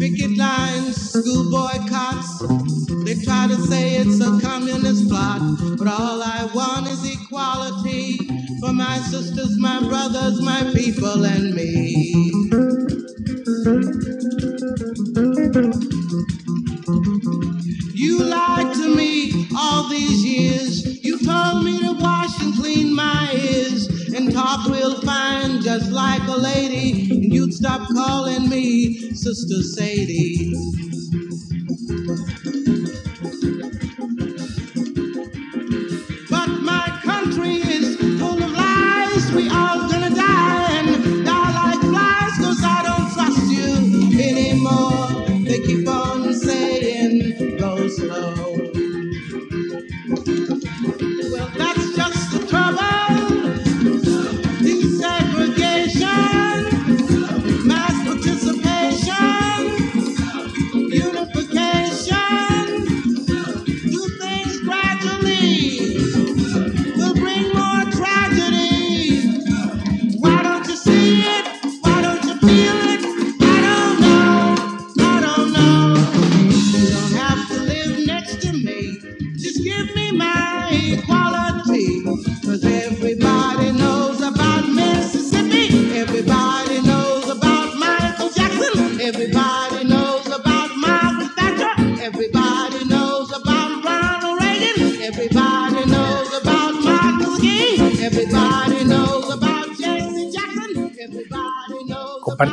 Speaker 11: Picket lines, school boycotts. They try to say it's a communist plot, but all I want is equality for my sisters, my brothers, my people, and me. Me Sister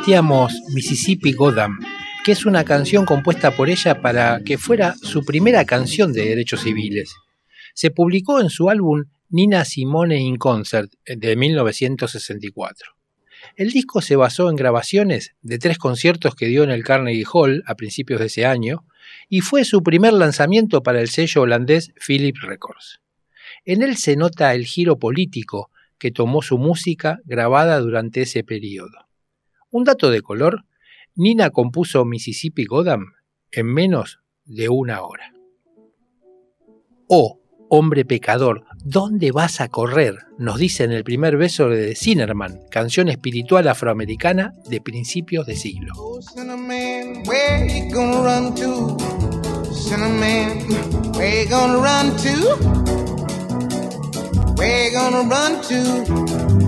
Speaker 2: Compartíamos Mississippi Goddam, que es una canción compuesta por ella para que fuera su primera canción de derechos civiles. Se publicó en su álbum Nina Simone in Concert de 1964. El disco se basó en grabaciones de tres conciertos que dio en el Carnegie Hall a principios de ese año y fue su primer lanzamiento para el sello holandés Philip Records. En él se nota el giro político que tomó su música grabada durante ese periodo. Un dato de color, Nina compuso Mississippi Goddam en menos de una hora. Oh, hombre pecador, ¿dónde vas a correr? Nos dice en el primer beso de Zinnerman, canción espiritual afroamericana de principios de siglo.
Speaker 11: Oh, where you run to? Where you run to?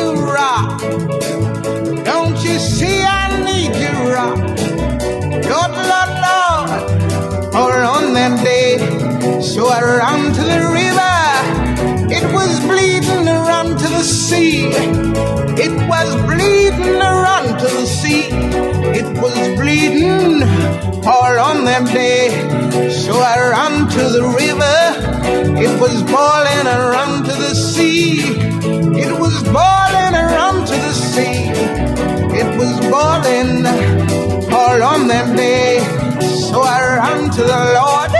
Speaker 11: you, Rock? Don't you see I need you, Rock? Lord, Lord, Lord, all on that day. So I ran to the river. It was bleeding run to the sea. It was bleeding run to the sea. It was bleeding all on that day. So I ran to the river. It was boiling run to the sea. It was boiling run to the sea. It was boiling all on that day. So I ran to the Lord.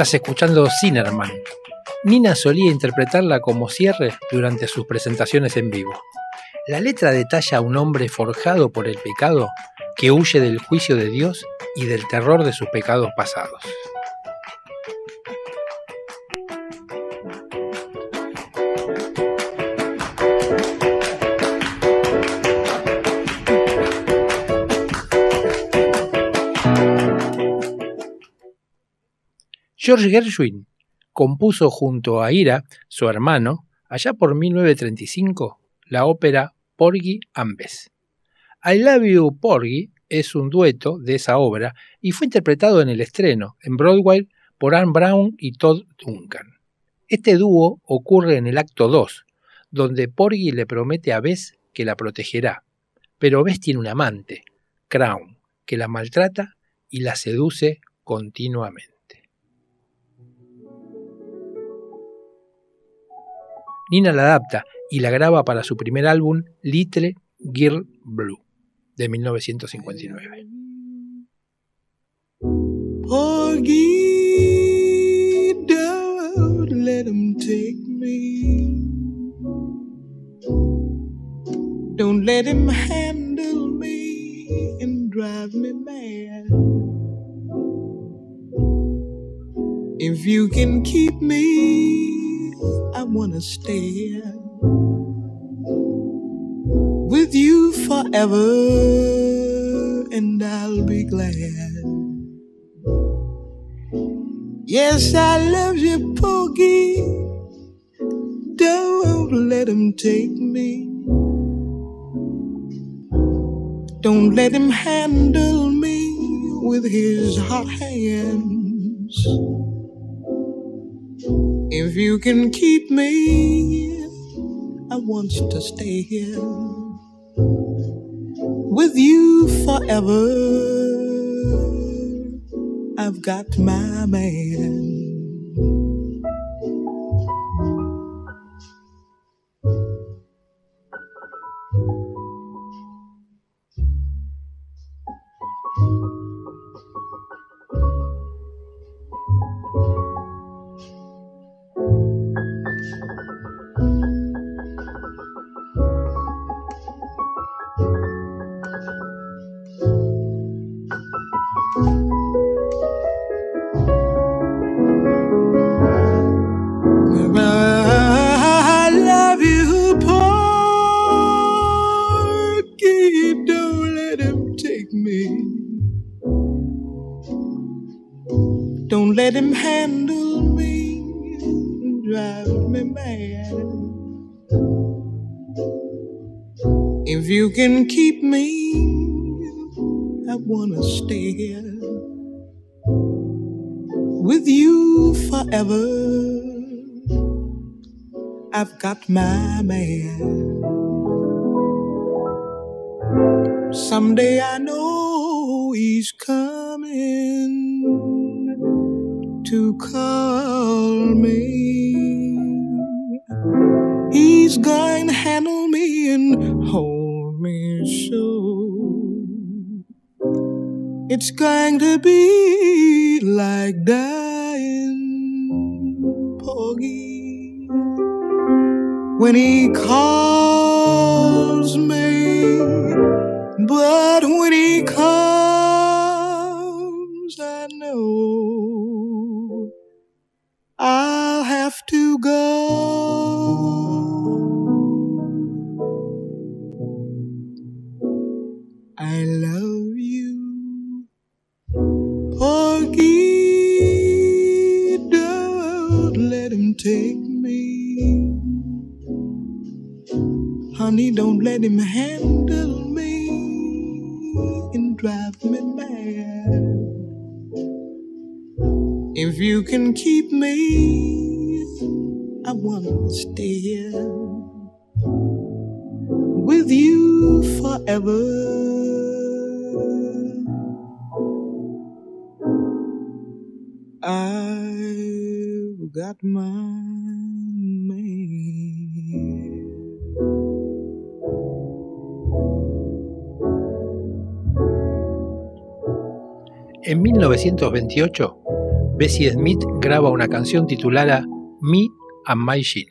Speaker 2: Estás escuchando Cinerman. Nina solía interpretarla como cierre durante sus presentaciones en vivo. La letra detalla a un hombre forjado por el pecado que huye del juicio de Dios y del terror de sus pecados pasados. George Gershwin compuso junto a Ira, su hermano, allá por 1935, la ópera Porgy and Bess. I Love You Porgy es un dueto de esa obra y fue interpretado en el estreno en Broadway por Anne Brown y Todd Duncan. Este dúo ocurre en el acto 2, donde Porgy le promete a Bess que la protegerá, pero Bess tiene un amante, Crown, que la maltrata y la seduce continuamente. Nina la adapta y la graba para su primer álbum Little Girl Blue de 1959.
Speaker 11: Porgy, don't let him him handle me and drive me mad. If you can keep me I wanna stay with you forever, and I'll be glad. Yes, I love you, Poogie. Don't let him take me. Don't let him handle me with his hot hands. If you can keep me, I want to stay here with you forever. I've got my man. Mad. If you can keep me, I wanna stay here with you forever. I've got my man. Someday I know he's coming to call me. He's going to handle me and hold me so. It's going to be like dying, Porgy when he calls me. But when he comes, I know I'll have to go. Take me. Honey, don't let him handle me and drive me mad. If you can keep me, I wanna stay here with you forever. I've got my man.
Speaker 2: En 1928, Bessie Smith graba una canción titulada Me and My Jean,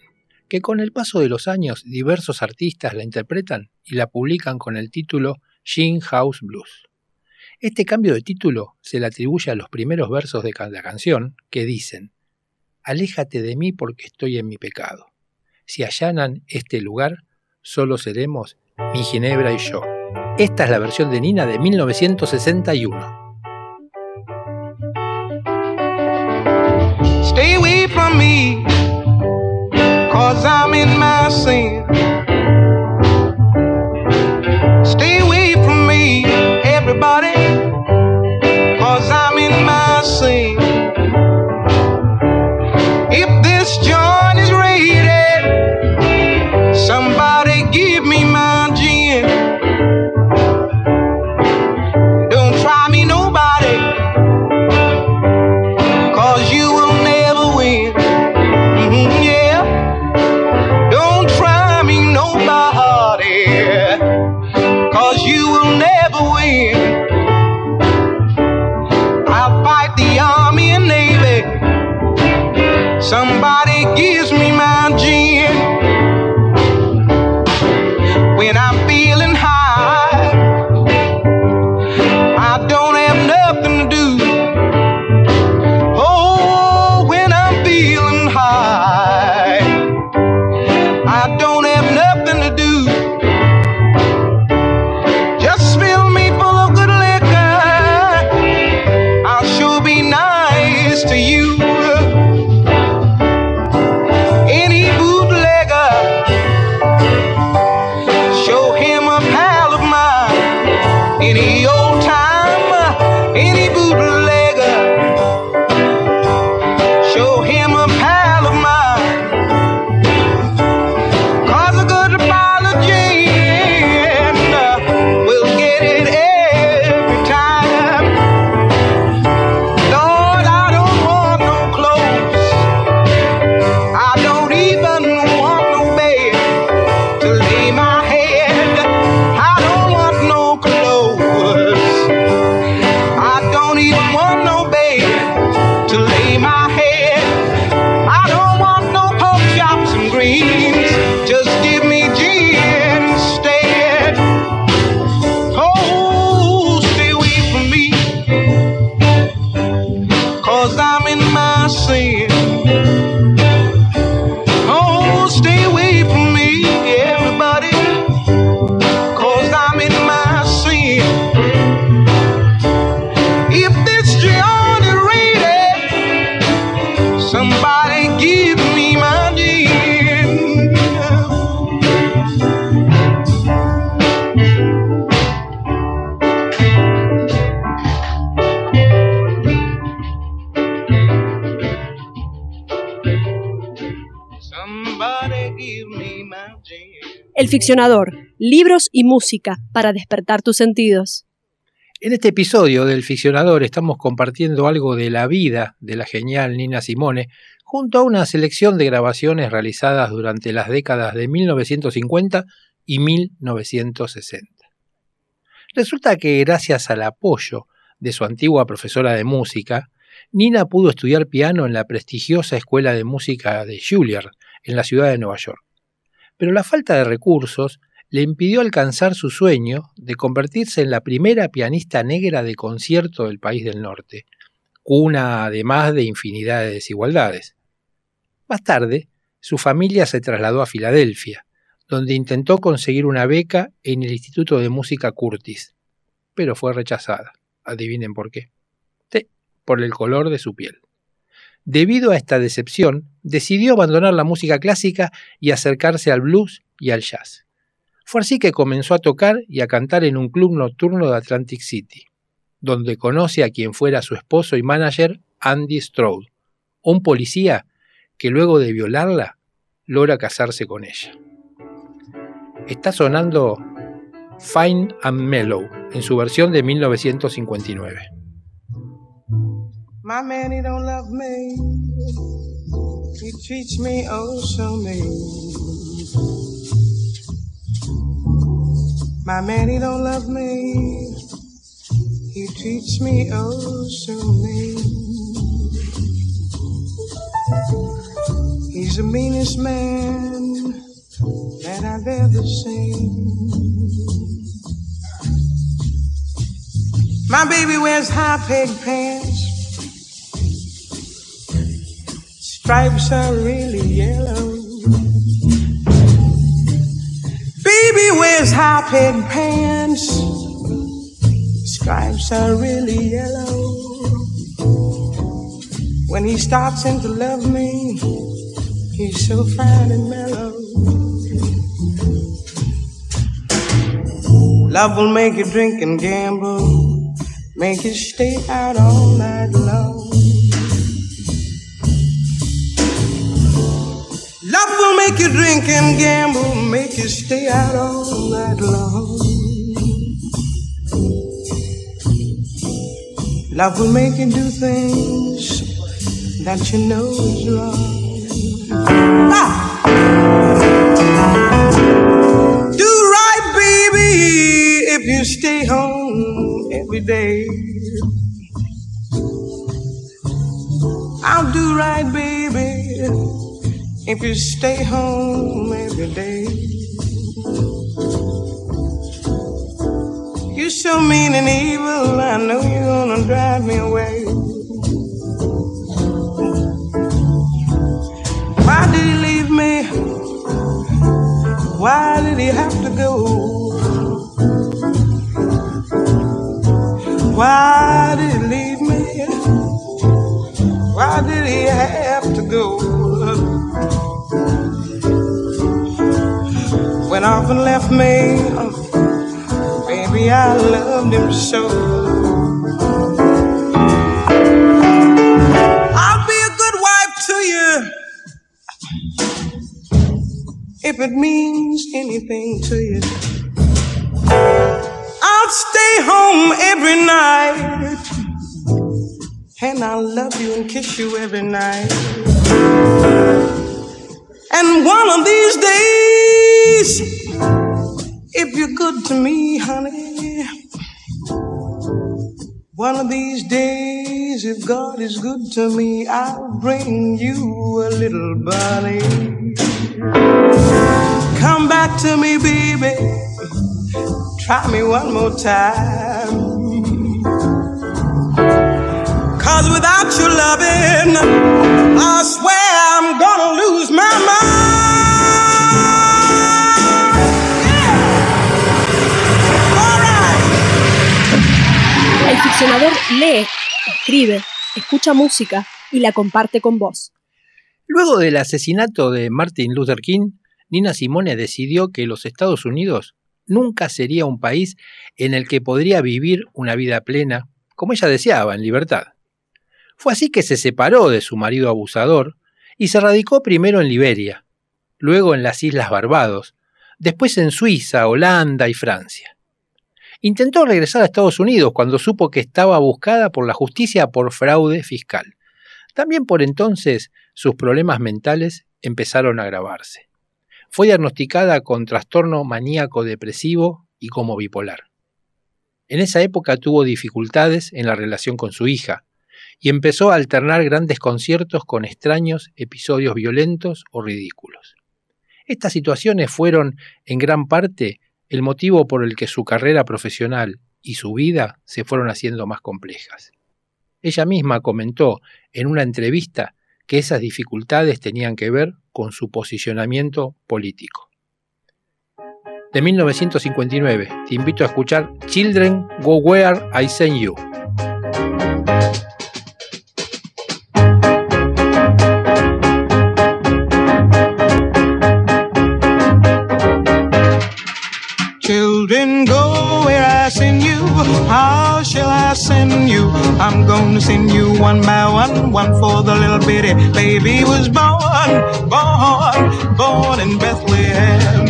Speaker 2: que con el paso de los años diversos artistas la interpretan y la publican con el título Jean House Blues. Este cambio de título se le atribuye a los primeros versos de la canción que dicen, Aléjate de mí porque estoy en mi pecado. Si allanan este lugar, solo seremos mi Ginebra y yo. Esta es la versión de Nina de 1961.
Speaker 11: Stay away from me, cause I'm in my sin.
Speaker 1: Ficcionador, libros y música para despertar tus sentidos.
Speaker 2: En este episodio del Ficcionador estamos compartiendo algo de la vida de la genial Nina Simone junto a una selección de grabaciones realizadas durante las décadas de 1950 y 1960. Resulta que gracias al apoyo de su antigua profesora de música, Nina pudo estudiar piano en la prestigiosa Escuela de Música de Juilliard, en la ciudad de Nueva York. Pero la falta de recursos le impidió alcanzar su sueño de convertirse en la primera pianista negra de concierto del país del norte, cuna además de infinidad de desigualdades. Más tarde, su familia se trasladó a Filadelfia, donde intentó conseguir una beca en el Instituto de Música Curtis, pero fue rechazada. Adivinen por qué. Sí, por el color de su piel. Debido a esta decepción, decidió abandonar la música clásica y acercarse al blues y al jazz. Fue así que comenzó a tocar y a cantar en un club nocturno de Atlantic City, donde conoce a quien fuera su esposo y manager, Andy Stroud, un policía que luego de violarla logra casarse con ella. Está sonando Fine and Mellow en su versión de 1959.
Speaker 11: My man, he don't love me. He treats me oh so mean. My man, he don't love me. He treats me oh so mean. He's the meanest man that I've ever seen. My baby wears high peg pants. Stripes are really yellow. Baby wears high pants. Stripes are really yellow. When he starts in to love me, he's so fine and mellow. Love will make you drink and gamble, make you stay out all night long. Make you drink and gamble, make you stay out all night long. Love will make you do things that you know is wrong. Ah! Do right, baby, if you stay home every day. I'll do right, baby, if you stay home every day. You're so mean and evil, I know you're gonna drive me away. Why did he leave me? Why did he have to go? Why did he leave me? Why did he have to go? Went off and left me. Baby, I loved him so. I'll be a good wife to you if it means anything to you. I'll stay home every night and I'll love you and kiss you every night. And one of these days, if you're good to me, honey, one of these days, if God is good to me, I'll bring you a little bunny. Come back to me, baby. Try me one more time. Cause without your loving, I swear I'm gonna lose my
Speaker 1: El ficcionador lee, escribe, escucha música y la comparte con vos.
Speaker 2: Luego del asesinato de Martin Luther King, Nina Simone decidió que los Estados Unidos nunca sería un país en el que podría vivir una vida plena, como ella deseaba, en libertad. Fue así que se separó de su marido abusador y se radicó primero en Liberia, luego en las Islas Barbados, después en Suiza, Holanda y Francia. Intentó regresar a Estados Unidos cuando supo que estaba buscada por la justicia por fraude fiscal. También por entonces sus problemas mentales empezaron a agravarse. Fue diagnosticada con trastorno maníaco depresivo y como bipolar. En esa época tuvo dificultades en la relación con su hija y empezó a alternar grandes conciertos con extraños episodios violentos o ridículos. Estas situaciones fueron, en gran parte, el motivo por el que su carrera profesional y su vida se fueron haciendo más complejas. Ella misma comentó en una entrevista que esas dificultades tenían que ver con su posicionamiento político. De 1959, te invito a escuchar Children Go Where I Send You.
Speaker 11: Shall I send you? I'm gonna send you one by one, one for the little bitty baby was born, born, born in Bethlehem.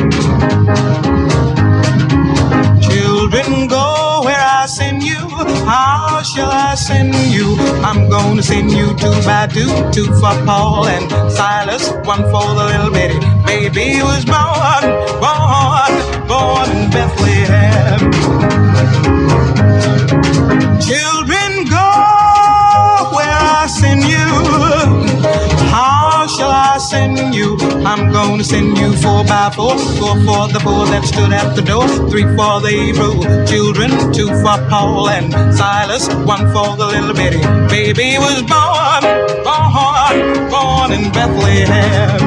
Speaker 11: Children, go where I send you. How shall I send you? I'm gonna send you two by two, two for Paul and Silas, one for the little bitty baby was born, born, born in Bethlehem. Shall I send you? I'm gonna send you four by four. Four for the four that stood at the door. Three for the Hebrew children. Two for Paul and Silas. One for the little bitty baby was born, born, born in Bethlehem.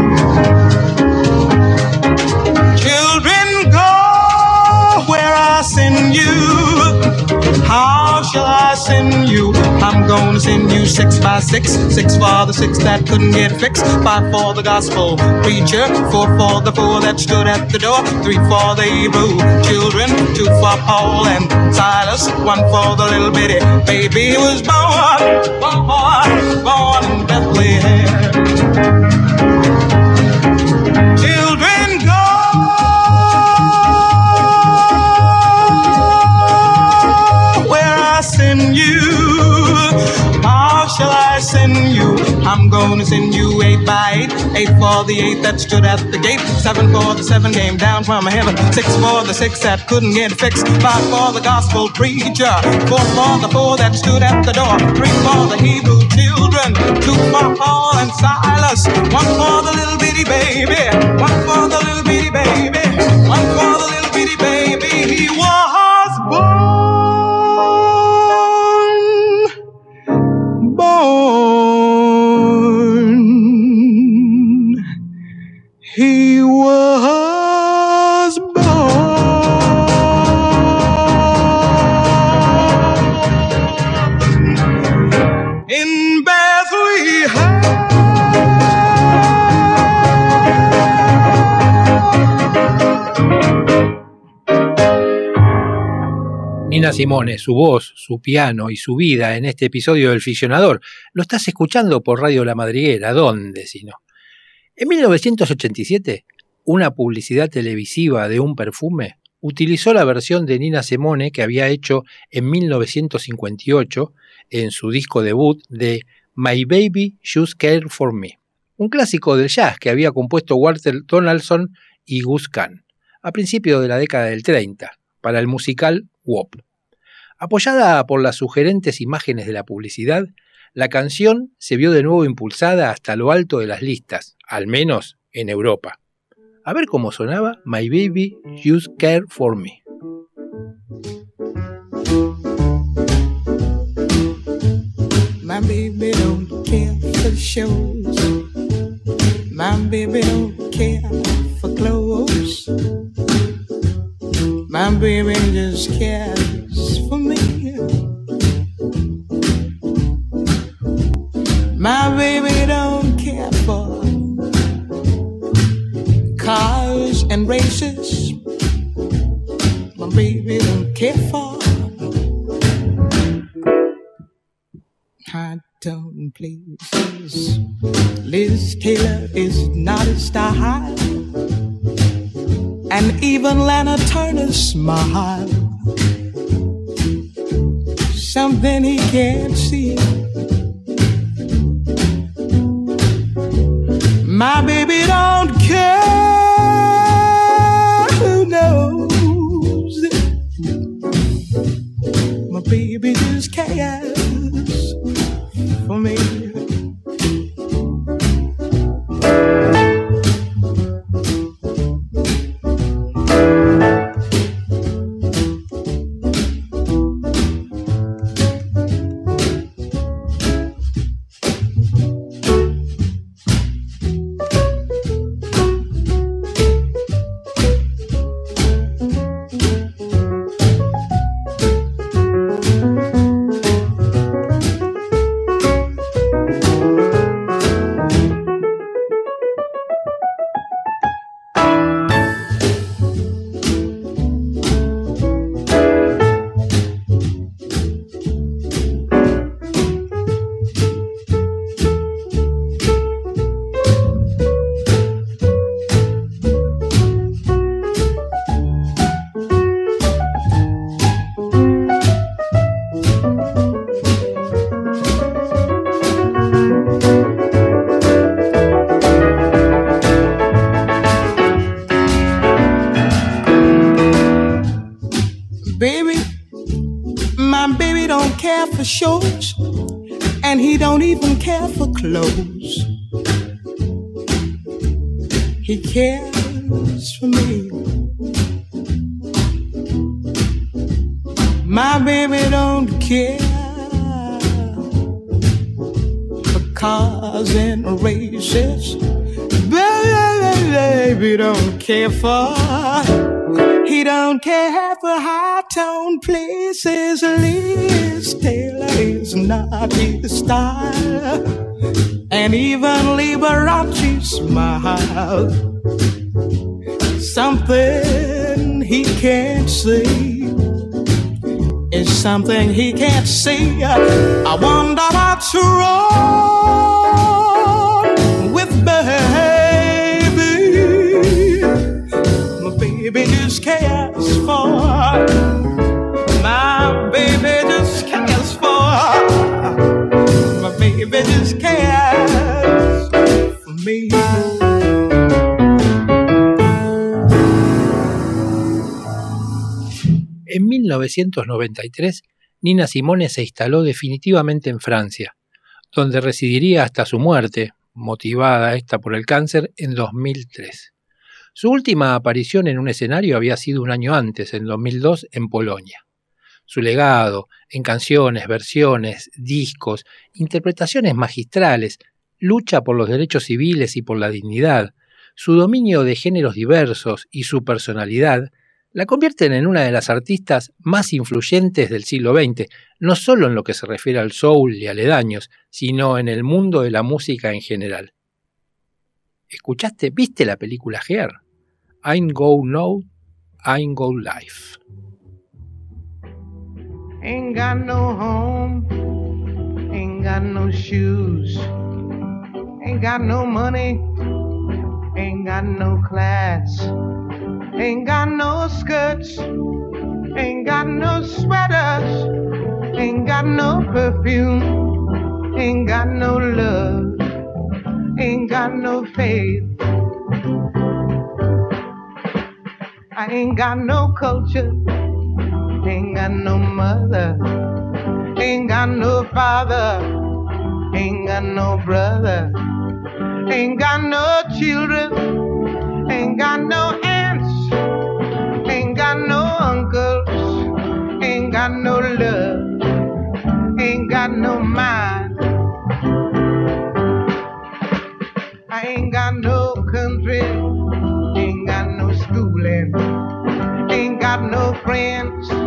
Speaker 11: Children, go where I send you. How shall I send you? I'm gonna send you six by six, six for the six that couldn't get fixed, five for the gospel preacher, four for the four that stood at the door, three for the Hebrew children, two for Paul and Silas, one for the little bitty baby who was born, born, born in Bethlehem. Send you? I'm gonna send you eight by eight. Eight for the eight that stood at the gate. Seven for the seven came down from heaven. Six for the six that couldn't get fixed. Five for the gospel preacher. Four for the four that stood at the door. Three for the Hebrew children. Two for Paul and Silas. One for the little bitty baby. One for the little bitty baby. One for the little bitty baby. Oh.
Speaker 2: Nina Simone, su voz, su piano y su vida en este episodio del Ficcionador. Lo estás escuchando por Radio La Madriguera, ¿dónde si no? En 1987, una publicidad televisiva de un perfume utilizó la versión de Nina Simone que había hecho en 1958 en su disco debut de My Baby Just Care for Me, un clásico del jazz que había compuesto Walter Donaldson y Gus Kahn a principios de la década del 30 para el musical WOP. Apoyada por las sugerentes imágenes de la publicidad, la canción se vio de nuevo impulsada hasta lo alto de las listas, al menos en Europa. A ver cómo sonaba My Baby Just Care for Me.
Speaker 11: My baby don't care for shows. My baby don't care for clothes. My baby just cares for me. My baby don't care for cars and races. My baby don't care for high tone places. Liz Taylor is not a style and even Lana Turner smile. Something he can't see. My baby don't care who knows. My baby just cares high tone places. Liz Taylor is not his style, and even Liberace smile. Something he can't see is something he can't see. I wonder what's wrong
Speaker 2: En 1993, Nina Simone se instaló definitivamente en Francia, donde residiría hasta su muerte, motivada esta por el cáncer, en 2003. Su última aparición en un escenario había sido un año antes, en 2002, en Polonia. Su legado, en canciones, versiones, discos, interpretaciones magistrales, lucha por los derechos civiles y por la dignidad, su dominio de géneros diversos y su personalidad la convierten en una de las artistas más influyentes del siglo XX, no solo en lo que se refiere al soul y aledaños, sino en el mundo de la música en general. ¿Escuchaste? ¿Viste la película Hair? I'm Go No, I'm Go Life.
Speaker 11: Ain't got no home, ain't got no shoes, ain't got no money, ain't got no class, ain't got no skirts, ain't got no sweaters, ain't got no perfume, ain't got no love, ain't got no faith. Ain't got no culture. Ain't got no mother, ain't got no father, ain't got no brother, ain't got no children, ain't got no aunts, ain't got no uncles, ain't got no love, ain't got no friends,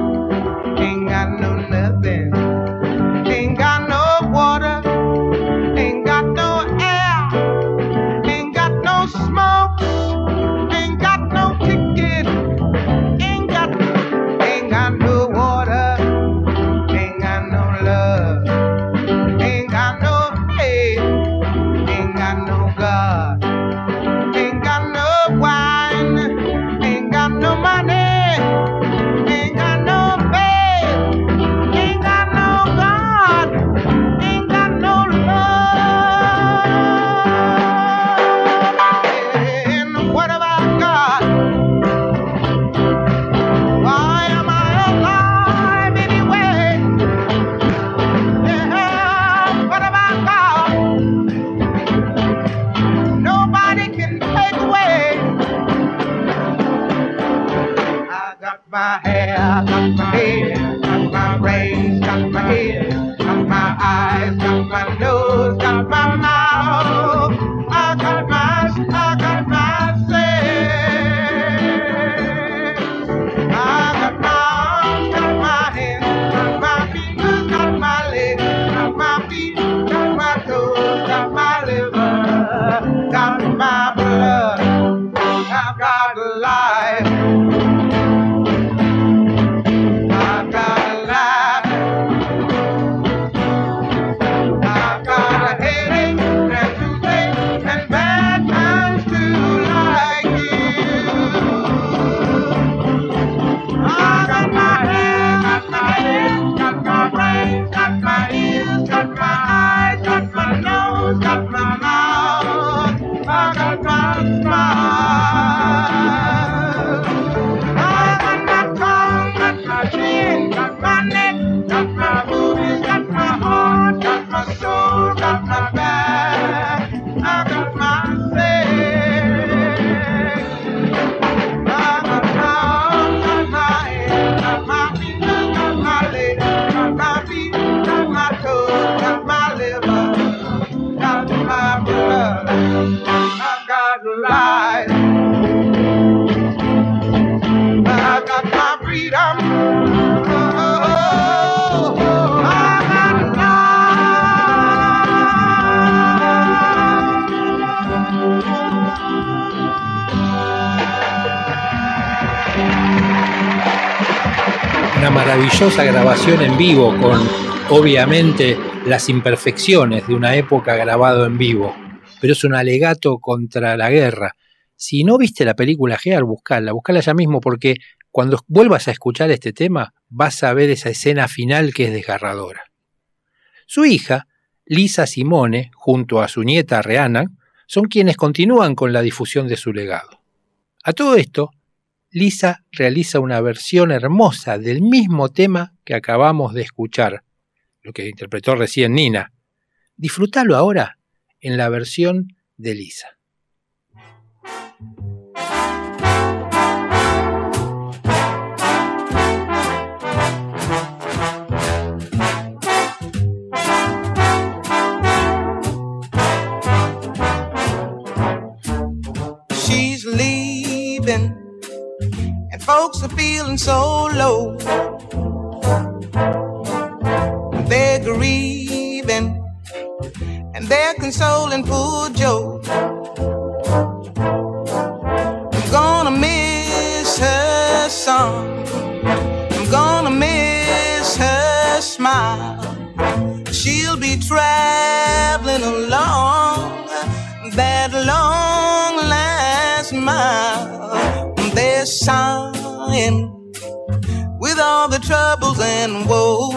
Speaker 11: I got my hair, I got my head, got my brains, got my head, got my eyes,
Speaker 2: maravillosa grabación en vivo con obviamente las imperfecciones de una época grabado en vivo, pero es un alegato contra la guerra. Si no viste la película Gear, buscala, buscala ya mismo porque cuando vuelvas a escuchar este tema vas a ver esa escena final que es desgarradora. Su hija, Lisa Simone, junto a su nieta Reana, son quienes continúan con la difusión de su legado. A todo esto, Lisa realiza una versión hermosa del mismo tema que acabamos de escuchar, lo que interpretó recién Nina. Disfrútalo ahora en la versión de Lisa.
Speaker 11: Folks are feeling so low. They're grieving and they're consoling poor Joe. I'm gonna miss her song. I'm gonna miss her smile. She'll be traveling along that long all the troubles and woes.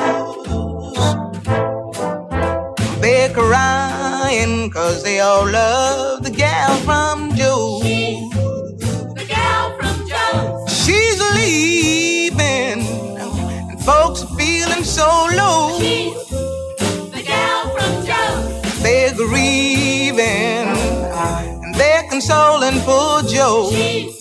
Speaker 11: They're crying cause they all love the gal from Joe.
Speaker 13: The gal from Joe.
Speaker 11: She's leaving and folks are feeling so low.
Speaker 13: The gal from Joe.
Speaker 11: They're grieving and they're consoling poor Joe.
Speaker 13: The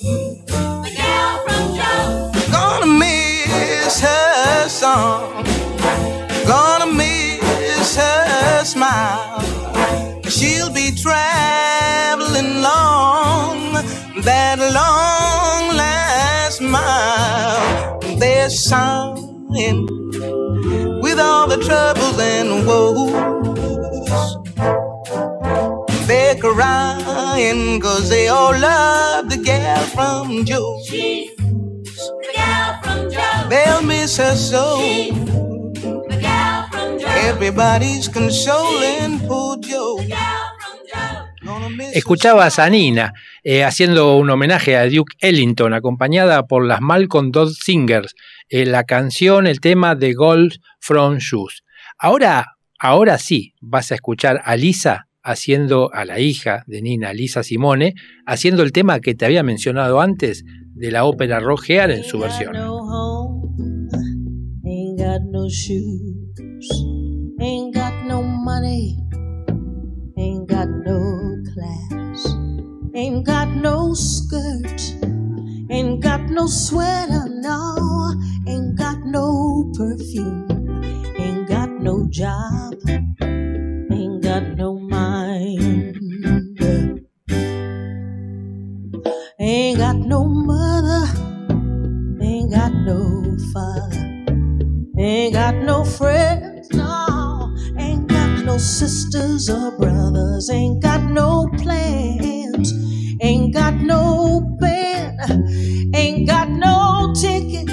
Speaker 11: smile. She'll be traveling long that long last mile. They're sighing with all the troubles and woes. They're crying cause they all love the gal from Joe.
Speaker 13: The gal from Joe.
Speaker 11: They'll miss her so.
Speaker 13: The gal from Joe.
Speaker 11: Everybody's consoling poor Joe.
Speaker 2: Escuchabas a Nina eh, haciendo un homenaje a Duke Ellington, acompañada por las Malcolm Dodd Singers, eh, la canción, el tema de Gold from Shoes. Ahora, ahora sí vas a escuchar a Lisa haciendo a la hija de Nina, Lisa Simone, haciendo el tema que te había mencionado antes de la ópera Rogear en su versión.
Speaker 13: Ain't got no money, ain't got no class, ain't got no skirt, ain't got no sweater, no, ain't got no perfume, ain't got no job, ain't got no mind. Ain't got no mother, ain't got no father, ain't got no no, ain't got no sisters or brothers, ain't got no plans, ain't got no bed, ain't got no ticket,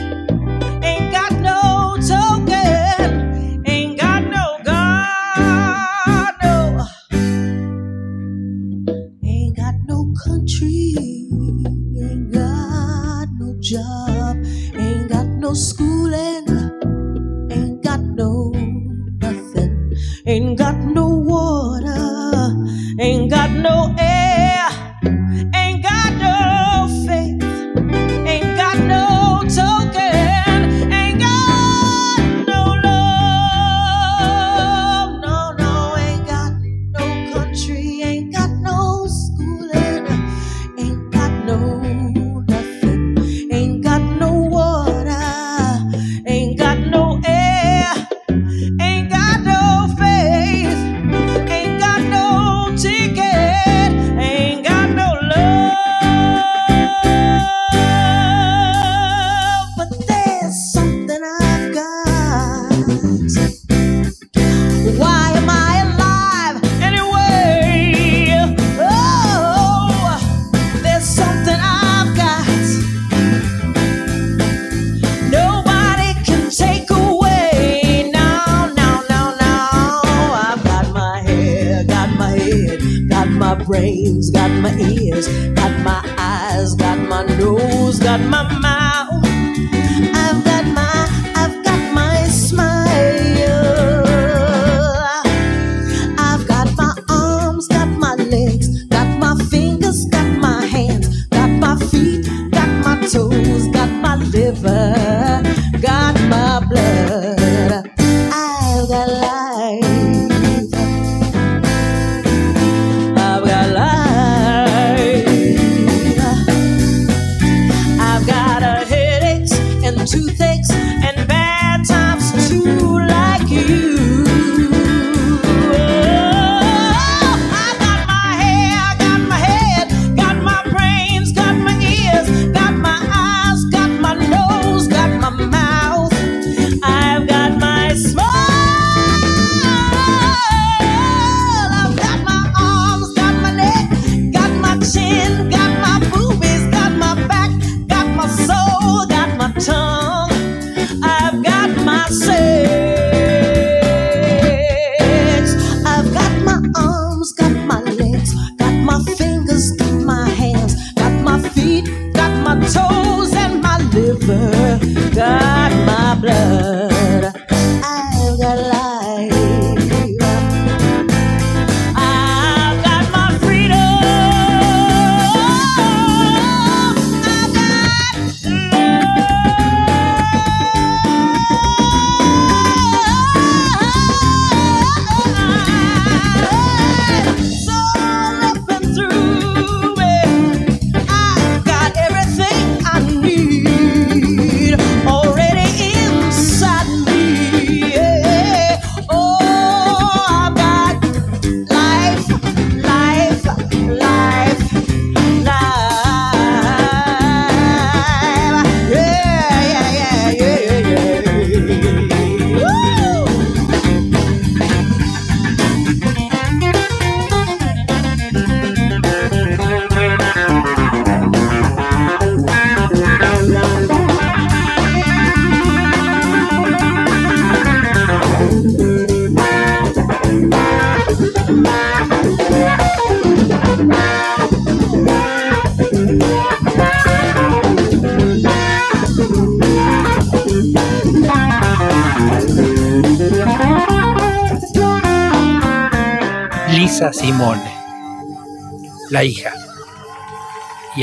Speaker 13: ain't got no token, ain't got no God, no. Ain't got no country, ain't got no job, ain't got no schooling, ain't got no ain't got no water, ain't got no air, my ears, got my eyes, got my nose, got my mouth. I've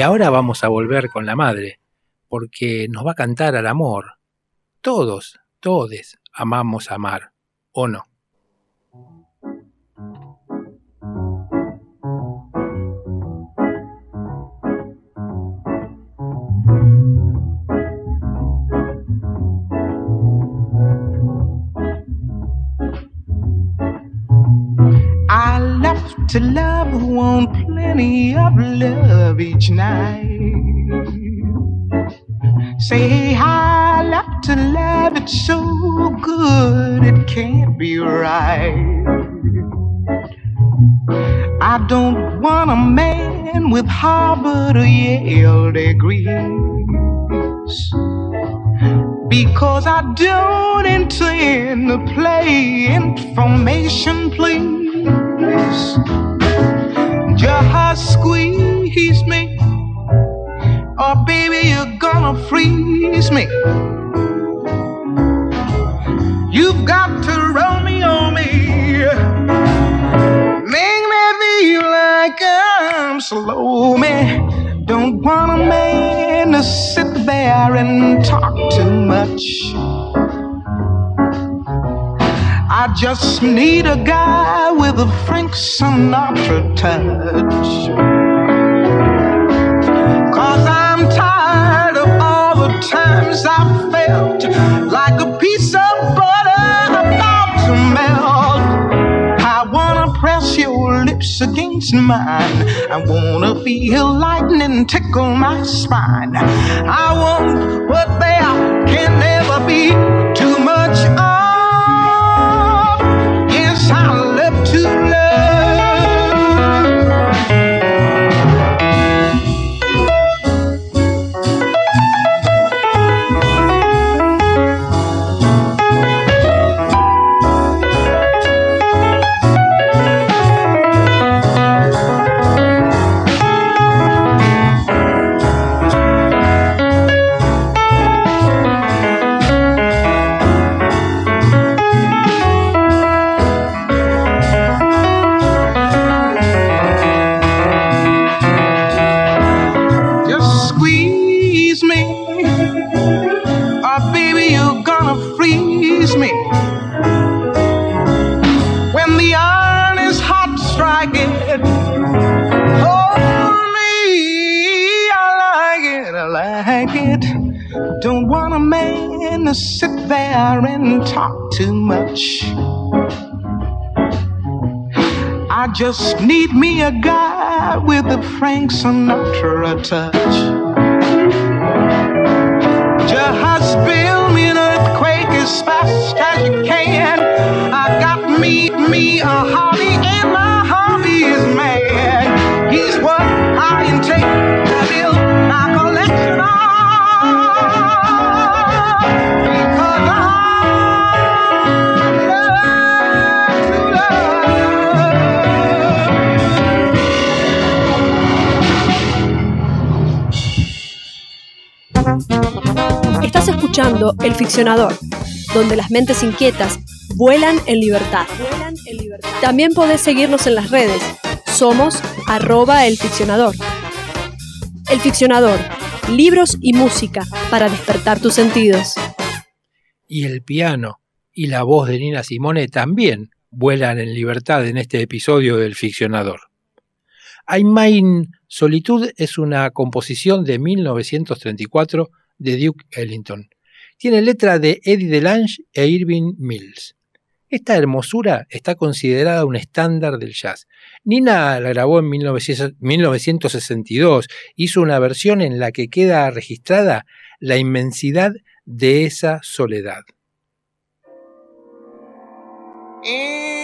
Speaker 2: Y ahora vamos a volver con la madre, porque nos va a cantar al amor. Todos, todes amamos amar, ¿o no?
Speaker 11: To love who want plenty of love each night. Say I love to love it so good it can't be right. I don't want a man with Harvard or Yale degrees because I don't intend to play information, please. Just squeeze me, or baby, you're gonna freeze me. You've got to roll me on me, make me feel like I'm slow, me. Don't want a man to sit there and talk too much. I just need a guy with a Frank Sinatra touch. Cause I'm tired of all the times I felt like a piece of butter about to melt. I wanna press your lips against mine. I wanna feel lightning tickle my spine. I want what there can never be too much of. Too much. I just need me a guy with a Frank Sinatra touch. Just build me an earthquake as fast as you can. I got me, me a hobby, and my hobby is man. He's what I intend to build my
Speaker 1: El Ficcionador, donde las mentes inquietas vuelan en libertad. También podés seguirnos en las redes. Somos arroba el ficcionador. El ficcionador, libros y música para despertar tus sentidos.
Speaker 2: Y el piano y la voz de Nina Simone también vuelan en libertad en este episodio del ficcionador. I Mein Solitud es una composición de 1934 de Duke Ellington. Tiene letra de Eddie DeLange e Irving Mills. Esta hermosura está considerada un estándar del jazz. Nina la grabó en 1962, hizo una versión en la que queda registrada la inmensidad de esa soledad.
Speaker 11: In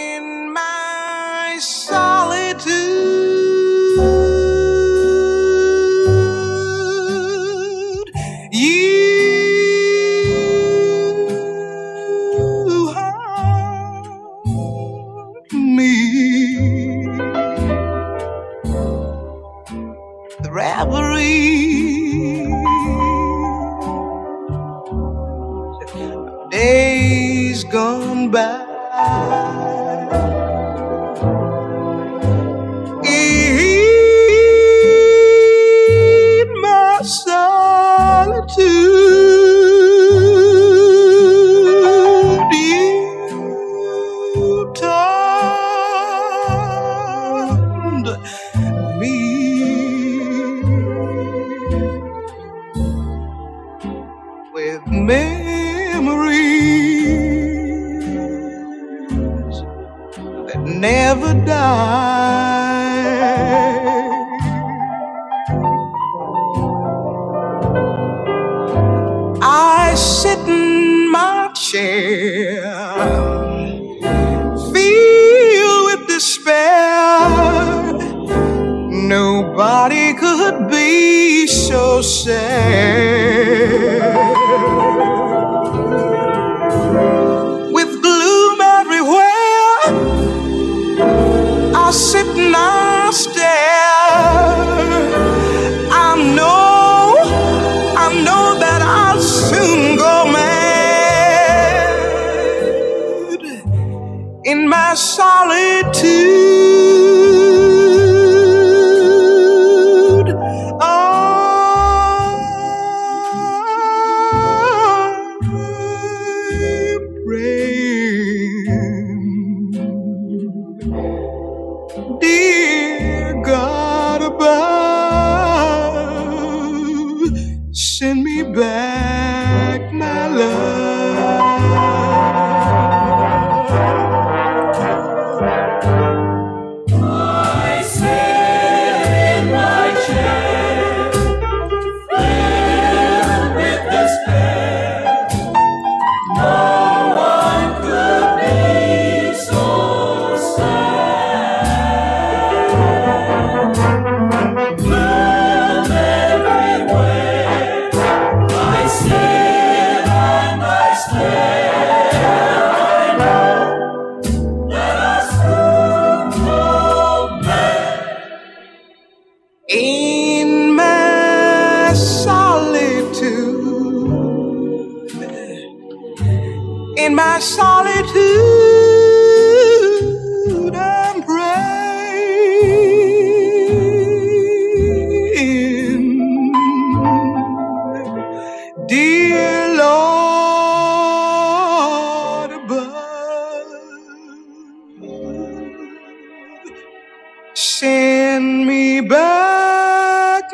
Speaker 11: Send me back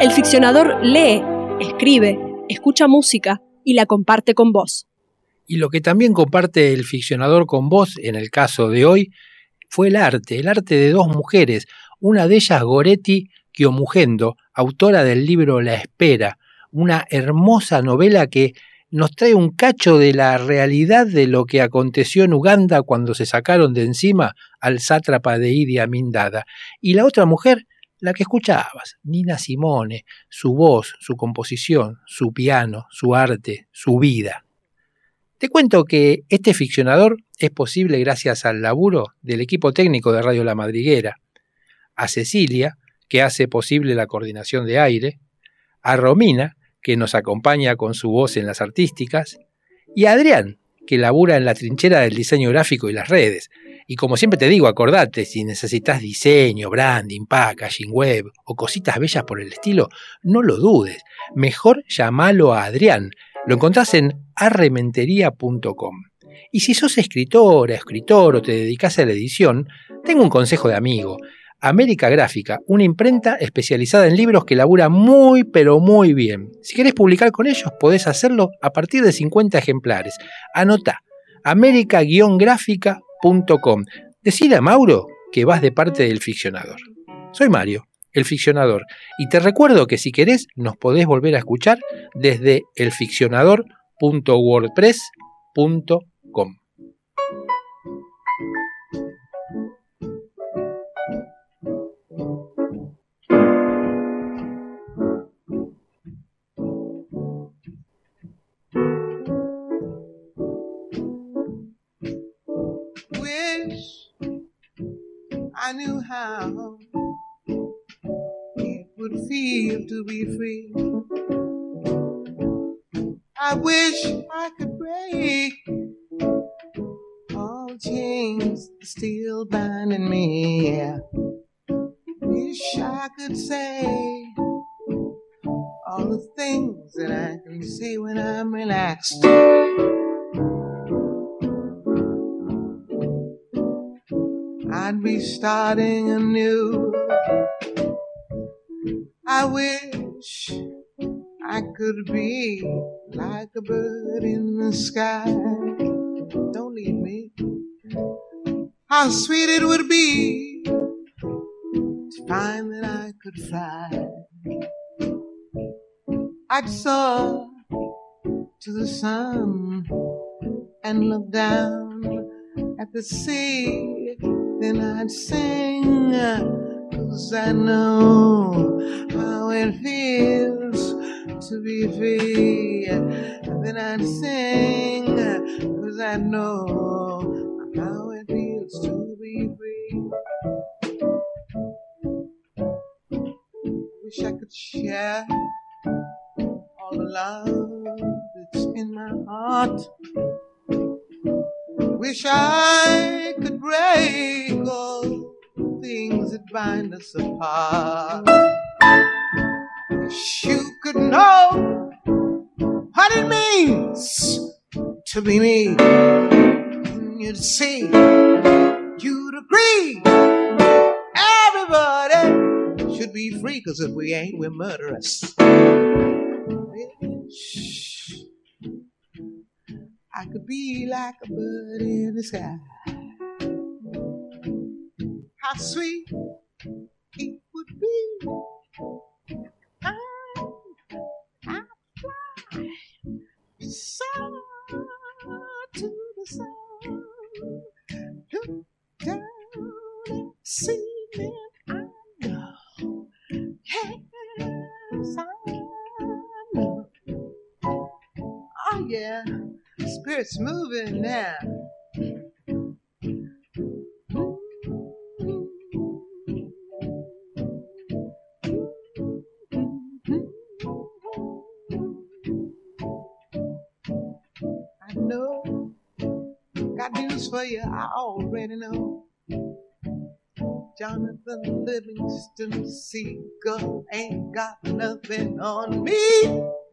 Speaker 1: El ficcionador lee, escribe, escucha música y la comparte con vos.
Speaker 2: Y lo que también comparte el ficcionador con vos, en el caso de hoy, fue el arte, el arte de dos mujeres, una de ellas Goretti Kiomugendo, autora del libro La Espera, una hermosa novela que nos trae un cacho de la realidad de lo que aconteció en Uganda cuando se sacaron de encima al sátrapa de Idi Amin Dada. Y la otra mujer, la que escuchabas, Nina Simone, su voz, su composición, su piano, su arte, su vida. Te cuento que este ficcionador es posible gracias al laburo del equipo técnico de Radio La Madriguera, a Cecilia, que hace posible la coordinación de aire, a Romina, que nos acompaña con su voz en las artísticas, y a Adrián, que labura en la trinchera del diseño gráfico y las redes. Y como siempre te digo, acordate, si necesitas diseño, branding, packaging, web o cositas bellas por el estilo, no lo dudes. Mejor llamalo a Adrián. Lo encontrás en arrementería.com. Y si sos escritora, escritor o te dedicas a la edición, tengo un consejo de amigo. América Gráfica, una imprenta especializada en libros que labura muy pero muy bien. Si querés publicar con ellos, podés hacerlo a partir de 50 ejemplares. Anota america-gráfica.com. Decide a Mauro que vas de parte del ficcionador. Soy Mario, el ficcionador, y te recuerdo que si querés nos podés volver a escuchar desde elficcionador.wordpress.com.
Speaker 11: I knew how it would feel to be free. I wish I could break all chains still binding me. Yeah. Wish I could say all the things that I can say when I'm relaxed. I'd be starting anew. I wish I could be like a bird in the sky. Don't leave me. How sweet it would be to find that I could fly. I'd soar to the sun and look down at the sea then I'd sing, cause I know how it feels to be free. Then I'd sing, cause I know how it feels to be free. Wish I could share all the love that's in my heart. Wish I could break all things that bind us apart. Wish you could know what it means to be me. And you'd see, you'd agree. Everybody should be free, cause if we ain't, we're murderers. I could be like a bird in the sky. How sweet it would be. Spirit's moving now. I know, got news for you, I already know. Jonathan Livingston Seagull ain't got nothing on me.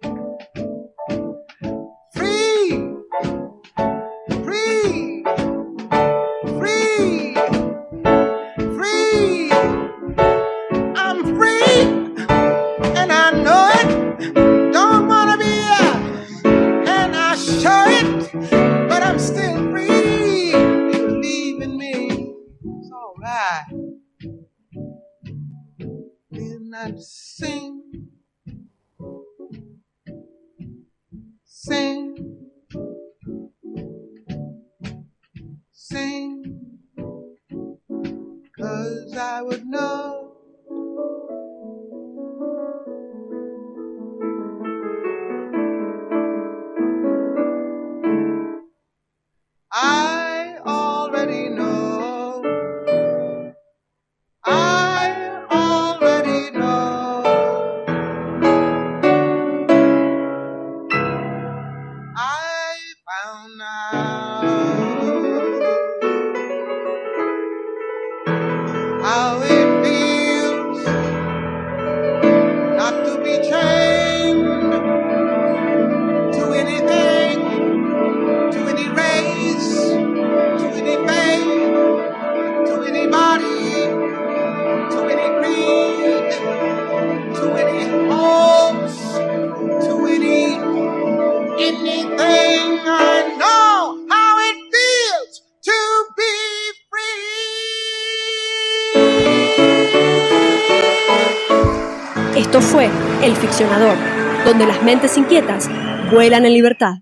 Speaker 1: Vuelan en libertad.